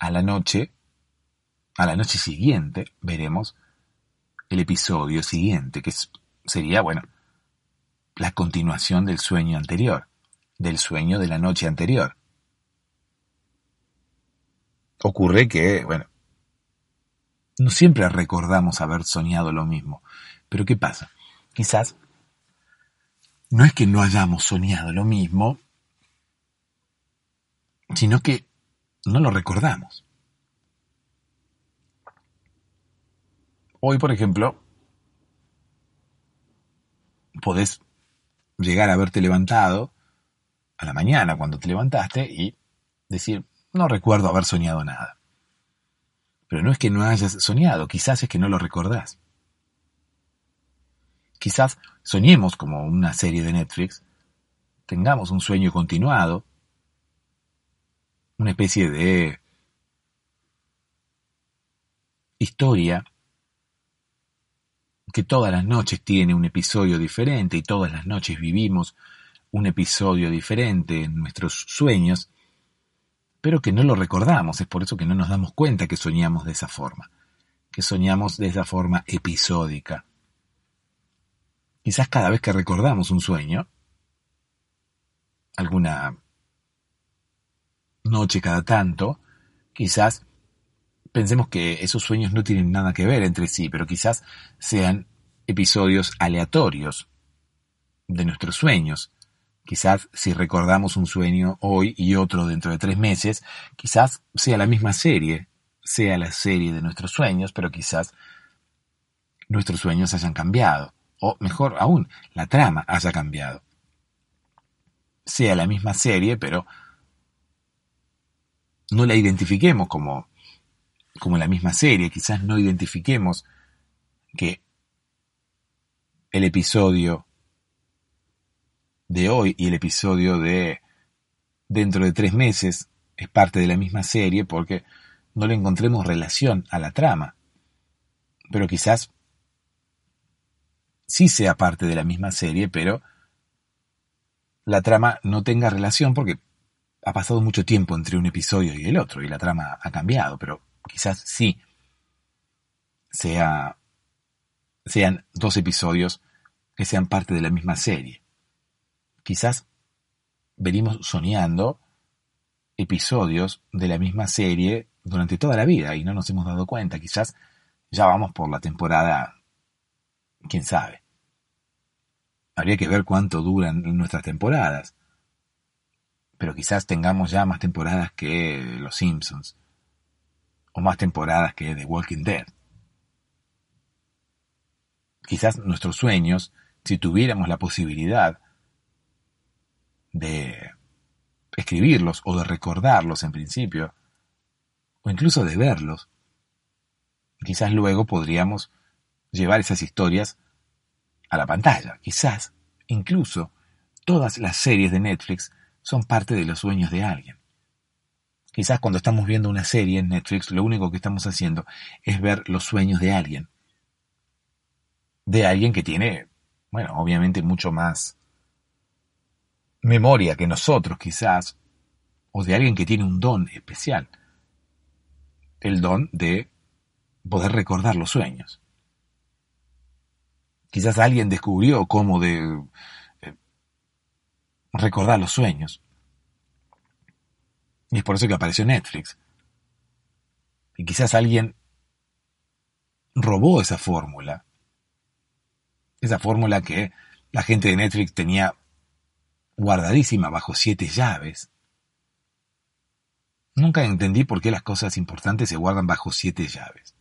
A la noche, a la noche siguiente veremos el episodio siguiente, que sería, bueno, la continuación del sueño anterior del sueño de la noche anterior. Ocurre que, bueno, no siempre recordamos haber soñado lo mismo. Pero ¿qué pasa? Quizás no es que no hayamos soñado lo mismo, sino que no lo recordamos. Hoy, por ejemplo, podés llegar a haberte levantado a la mañana cuando te levantaste y decir, no recuerdo haber soñado nada. Pero no es que no hayas soñado, quizás es que no lo recordás. Quizás soñemos como una serie de Netflix, tengamos un sueño continuado, una especie de historia que todas las noches tiene un episodio diferente y todas las noches vivimos un episodio diferente en nuestros sueños, pero que no lo recordamos, es por eso que no nos damos cuenta que soñamos de esa forma, que soñamos de esa forma episódica. Quizás cada vez que recordamos un sueño, alguna noche cada tanto, quizás pensemos que esos sueños no tienen nada que ver entre sí, pero quizás sean episodios aleatorios de nuestros sueños, Quizás si recordamos un sueño hoy y otro dentro de tres meses, quizás sea la misma serie, sea la serie de nuestros sueños, pero quizás nuestros sueños hayan cambiado, o mejor aún, la trama haya cambiado. Sea la misma serie, pero no la identifiquemos como, como la misma serie, quizás no identifiquemos que el episodio de hoy y el episodio de dentro de tres meses es parte de la misma serie porque no le encontremos relación a la trama. Pero quizás sí sea parte de la misma serie, pero la trama no tenga relación porque ha pasado mucho tiempo entre un episodio y el otro y la trama ha cambiado, pero quizás sí sea, sean dos episodios que sean parte de la misma serie quizás venimos soñando episodios de la misma serie durante toda la vida y no nos hemos dado cuenta. Quizás ya vamos por la temporada, quién sabe. Habría que ver cuánto duran nuestras temporadas. Pero quizás tengamos ya más temporadas que Los Simpsons. O más temporadas que The Walking Dead. Quizás nuestros sueños, si tuviéramos la posibilidad de escribirlos o de recordarlos en principio, o incluso de verlos, quizás luego podríamos llevar esas historias a la pantalla. Quizás, incluso, todas las series de Netflix son parte de los sueños de alguien. Quizás cuando estamos viendo una serie en Netflix, lo único que estamos haciendo es ver los sueños de alguien. De alguien que tiene, bueno, obviamente mucho más memoria que nosotros quizás, o de alguien que tiene un don especial. El don de poder recordar los sueños. Quizás alguien descubrió cómo de eh, recordar los sueños. Y es por eso que apareció Netflix. Y quizás alguien robó esa fórmula. Esa fórmula que la gente de Netflix tenía guardadísima bajo siete llaves. Nunca entendí por qué las cosas importantes se guardan bajo siete llaves.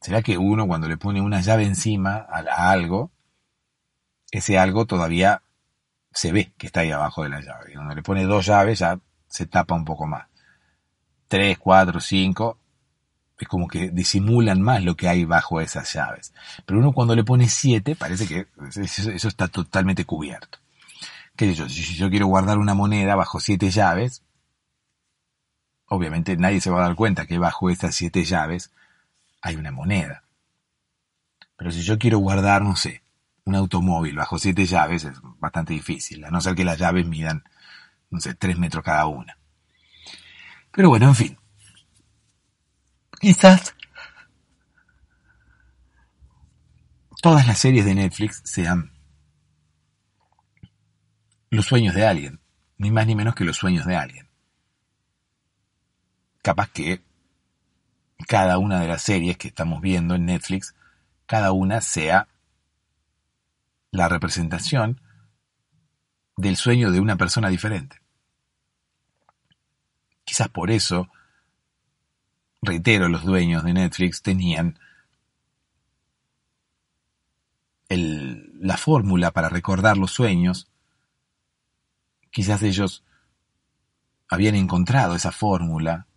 ¿Será que uno cuando le pone una llave encima a, algo, ese algo todavía se ve que está ahí abajo de la llave? Y cuando le pone dos llaves ya se tapa un poco más. Tres, cuatro, cinco, es como que disimulan más lo que hay bajo esas llaves. Pero uno cuando le pone siete parece que eso está totalmente cubierto. ¿Qué sé yo? Si yo quiero guardar una moneda bajo siete llaves, obviamente nadie se va a dar cuenta que bajo esas siete llaves hay una moneda. Pero si yo quiero guardar, no sé, un automóvil bajo siete llaves es bastante difícil, a no ser que las llaves midan, no sé, tres metros cada una. Pero bueno, en fin. Quizás todas las series de Netflix sean los sueños de alguien, ni más ni menos que los sueños de alguien. Capaz que cada una de las series que estamos viendo en Netflix, cada una sea la representación del sueño de una persona diferente. Quizás por eso, reitero, los dueños de Netflix tenían la fórmula para recordar los sueños. Quizás ellos habían encontrado esa fórmula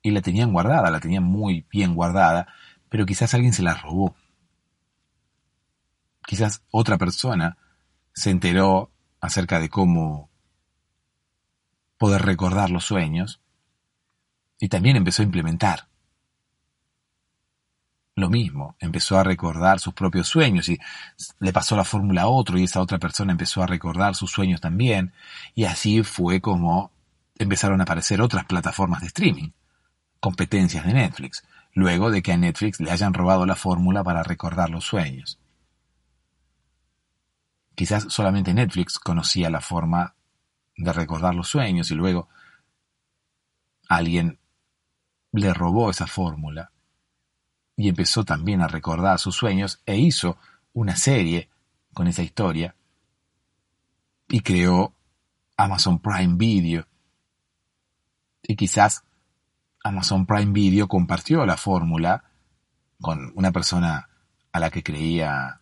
y la tenían guardada, la tenían muy bien guardada, pero quizás alguien se la robó. Quizás otra persona se enteró acerca de cómo poder recordar los sueños y también empezó a implementar. Lo mismo, empezó a recordar sus propios sueños y le pasó la fórmula a otro y esa otra persona empezó a recordar sus sueños también y así fue como empezaron a aparecer otras plataformas de streaming competencias de Netflix, luego de que a Netflix le hayan robado la fórmula para recordar los sueños. Quizás solamente Netflix conocía la forma de recordar los sueños y luego alguien le robó esa fórmula y empezó también a recordar sus sueños e hizo una serie con esa historia y creó Amazon Prime Video. Y quizás Amazon Prime Video compartió la fórmula con una persona a la que creía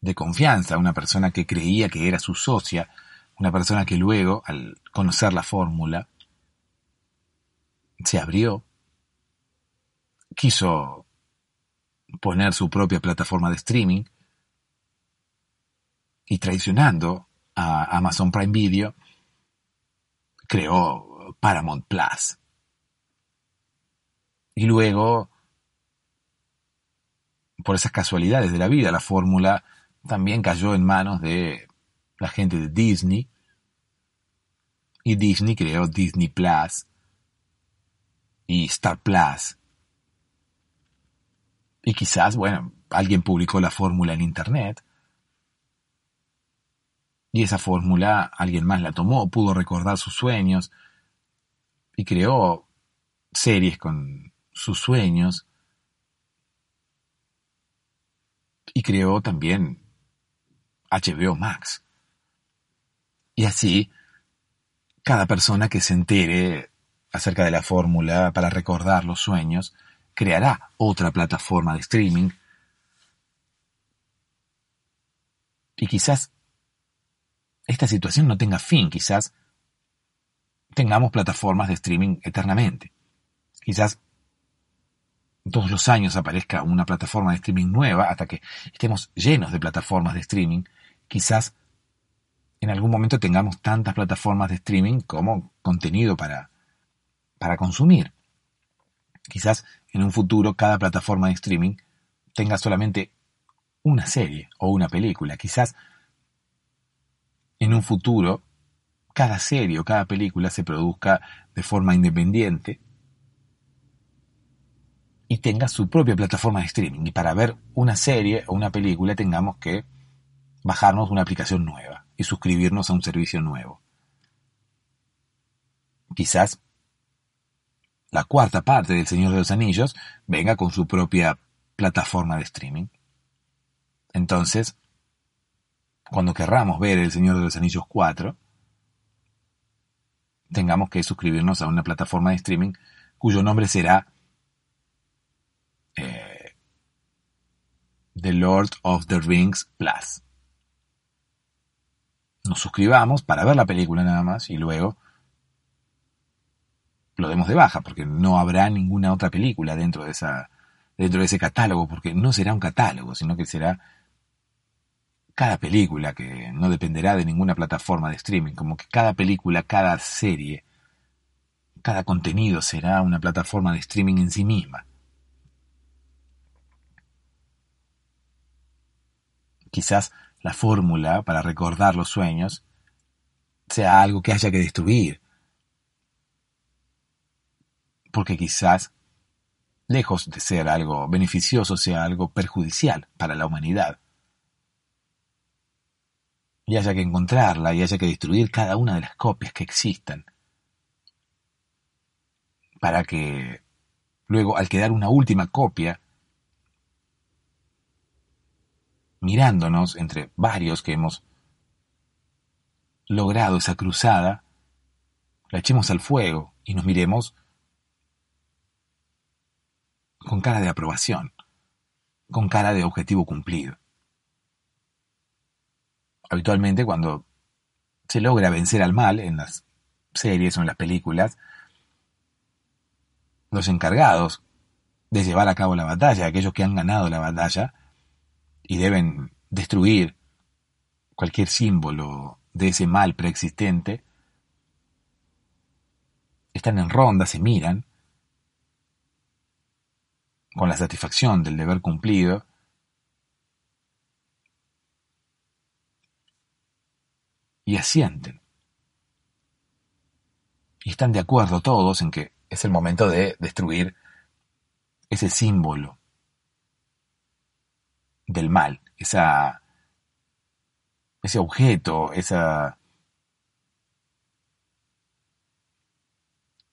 de confianza, una persona que creía que era su socia, una persona que luego, al conocer la fórmula, se abrió, quiso poner su propia plataforma de streaming y traicionando a Amazon Prime Video, creó Paramount Plus. Y luego, por esas casualidades de la vida, la fórmula también cayó en manos de la gente de Disney. Y Disney creó Disney Plus y Star Plus. Y quizás, bueno, alguien publicó la fórmula en Internet. Y esa fórmula alguien más la tomó, pudo recordar sus sueños, y creó series con sus sueños y creó también HBO Max. Y así, cada persona que se entere acerca de la fórmula para recordar los sueños, creará otra plataforma de streaming. Y quizás esta situación no tenga fin, quizás tengamos plataformas de streaming eternamente. Quizás todos los años aparezca una plataforma de streaming nueva hasta que estemos llenos de plataformas de streaming. Quizás en algún momento tengamos tantas plataformas de streaming como contenido para, para consumir. Quizás en un futuro cada plataforma de streaming tenga solamente una serie o una película. Quizás en un futuro cada serie o cada película se produzca de forma independiente y tenga su propia plataforma de streaming. Y para ver una serie o una película tengamos que bajarnos una aplicación nueva y suscribirnos a un servicio nuevo. Quizás la cuarta parte del Señor de los Anillos venga con su propia plataforma de streaming. Entonces, cuando querramos ver El Señor de los Anillos 4, tengamos que suscribirnos a una plataforma de streaming cuyo nombre será eh, The Lord of the Rings Plus. Nos suscribamos para ver la película nada más y luego lo demos de baja porque no habrá ninguna otra película dentro de esa dentro de ese catálogo porque no será un catálogo sino que será cada película que no dependerá de ninguna plataforma de streaming, como que cada película, cada serie, cada contenido será una plataforma de streaming en sí misma. Quizás la fórmula para recordar los sueños sea algo que haya que destruir, porque quizás, lejos de ser algo beneficioso, sea algo perjudicial para la humanidad. Y haya que encontrarla y haya que destruir cada una de las copias que existan para que luego al quedar una última copia mirándonos entre varios que hemos logrado esa cruzada, la echemos al fuego y nos miremos con cara de aprobación, con cara de objetivo cumplido. Habitualmente cuando se logra vencer al mal en las series o en las películas, los encargados de llevar a cabo la batalla, aquellos que han ganado la batalla y deben destruir cualquier símbolo de ese mal preexistente, están en ronda, se miran, con la satisfacción del deber cumplido, y asienten. Y están de acuerdo todos en que es el momento de destruir ese símbolo del mal, esa, ese objeto, esa,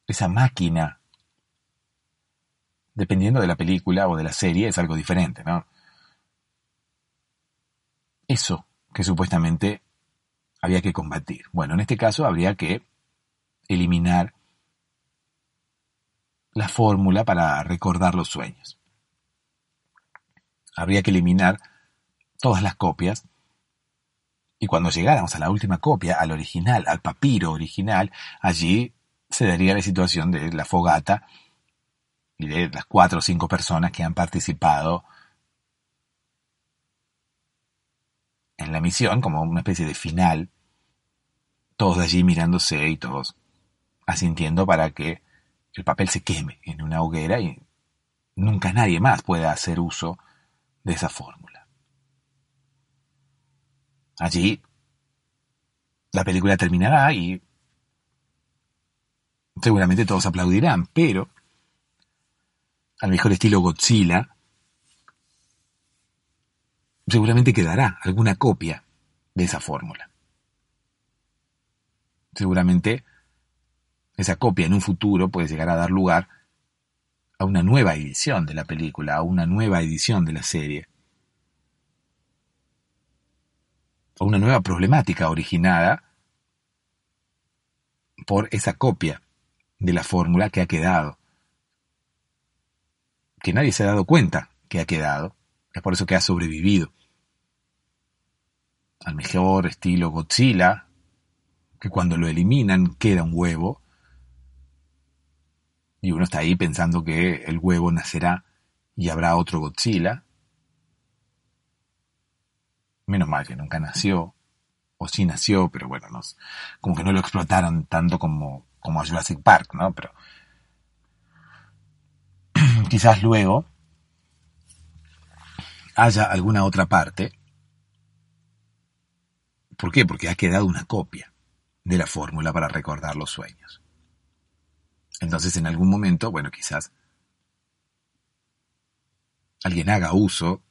esa máquina. Dependiendo de la película o de la serie es algo diferente, ¿no? Eso que supuestamente había que combatir. Bueno, en este caso habría que eliminar la fórmula para recordar los sueños. Habría que eliminar todas las copias y cuando llegáramos a la última copia, al original, al papiro original, allí se daría la situación de la fogata y de las cuatro o cinco personas que han participado en la misión como una especie de final, todos allí mirándose y todos asintiendo para que el papel se queme en una hoguera y nunca nadie más pueda hacer uso de esa fórmula. Allí la película terminará y seguramente todos aplaudirán, pero al mejor estilo Godzilla, seguramente quedará alguna copia de esa fórmula. Seguramente esa copia en un futuro puede llegar a dar lugar a una nueva edición de la película, a una nueva edición de la serie, a una nueva problemática originada por esa copia de la fórmula que ha quedado, que nadie se ha dado cuenta que ha quedado, es por eso que ha sobrevivido. Al mejor estilo Godzilla, que cuando lo eliminan queda un huevo, y uno está ahí pensando que el huevo nacerá y habrá otro Godzilla. Menos mal que nunca nació, o sí nació, pero bueno, como que no lo explotaron tanto como, como a Jurassic Park, ¿no? Pero quizás luego haya alguna otra parte. ¿Por qué? Porque ha quedado una copia de la fórmula para recordar los sueños. Entonces en algún momento, bueno, quizás alguien haga uso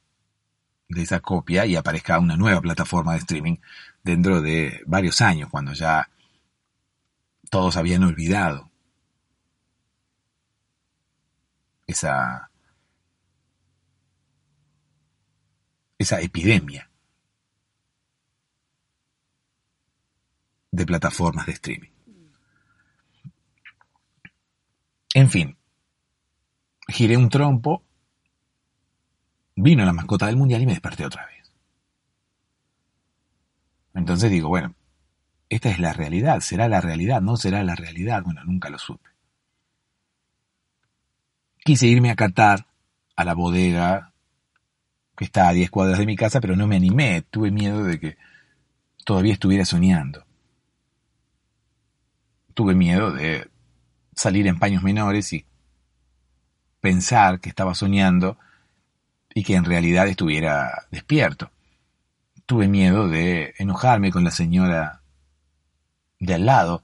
de esa copia y aparezca una nueva plataforma de streaming dentro de varios años, cuando ya todos habían olvidado esa, esa epidemia de plataformas de streaming. En fin, giré un trompo, vino la mascota del mundial y me desperté otra vez. Entonces digo, bueno, esta es la realidad, será la realidad, no será la realidad, bueno, nunca lo supe. Quise irme a Qatar, a la bodega que está a 10 cuadras de mi casa, pero no me animé, tuve miedo de que todavía estuviera soñando. Tuve miedo de salir en paños menores y pensar que estaba soñando y que en realidad estuviera despierto. Tuve miedo de enojarme con la señora de al lado,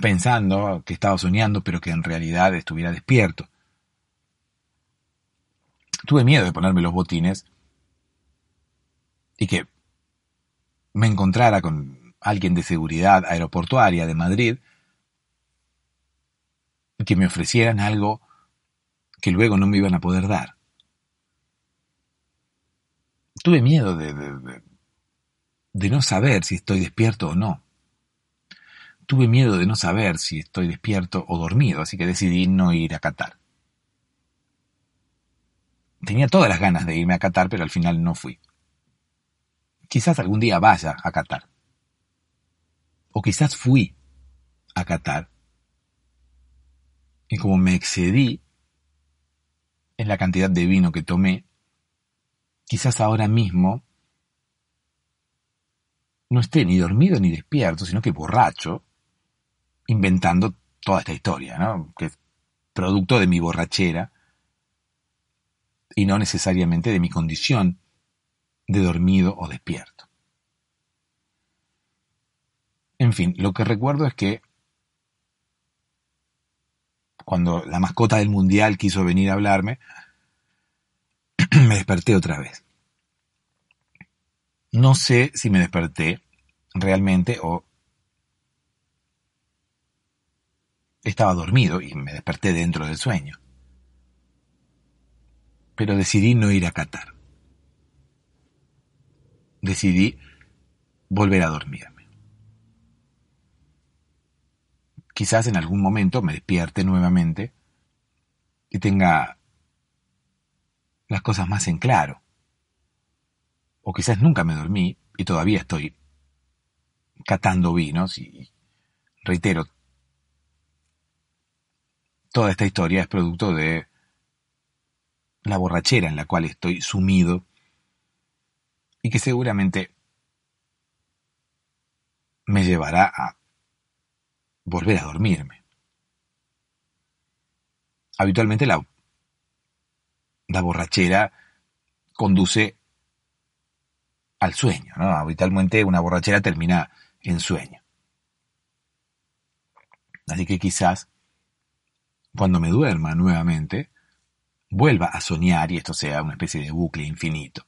pensando que estaba soñando, pero que en realidad estuviera despierto. Tuve miedo de ponerme los botines y que me encontrara con alguien de seguridad aeroportuaria de Madrid y que me ofrecieran algo que luego no me iban a poder dar. Tuve miedo de, de, no saber si estoy despierto o no. Tuve miedo de no saber si estoy despierto o dormido, así que decidí no ir a Qatar. Tenía todas las ganas de irme a Qatar, pero al final no fui. Quizás algún día vaya a Qatar. O quizás fui a Qatar y como me excedí en la cantidad de vino que tomé, quizás ahora mismo no esté ni dormido ni despierto, sino que borracho, inventando toda esta historia, ¿no? Que es producto de mi borrachera y no necesariamente de mi condición de dormido o despierto. En fin, lo que recuerdo es que cuando la mascota del mundial quiso venir a hablarme, me desperté otra vez. No sé si me desperté realmente o estaba dormido y me desperté dentro del sueño. Pero decidí no ir a Qatar. Decidí volver a dormir. quizás en algún momento me despierte nuevamente y tenga las cosas más en claro. O quizás nunca me dormí y todavía estoy catando vinos y reitero, toda esta historia es producto de la borrachera en la cual estoy sumido y que seguramente me llevará a volver a dormirme. Habitualmente la, la borrachera conduce al sueño, ¿no? Habitualmente una borrachera termina en sueño. Así que quizás cuando me duerma nuevamente, vuelva a soñar y esto sea una especie de bucle infinito.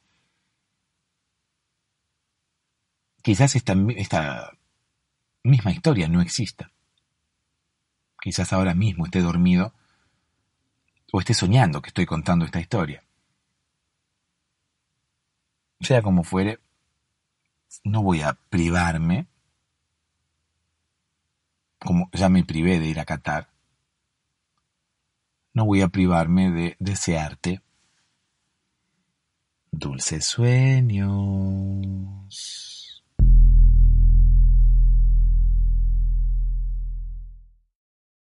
Quizás esta, esta misma historia no exista Quizás ahora mismo esté dormido o esté soñando que estoy contando esta historia. Sea como fuere, no voy a privarme, como ya me privé de ir a Qatar, no voy a privarme de desearte dulces sueños.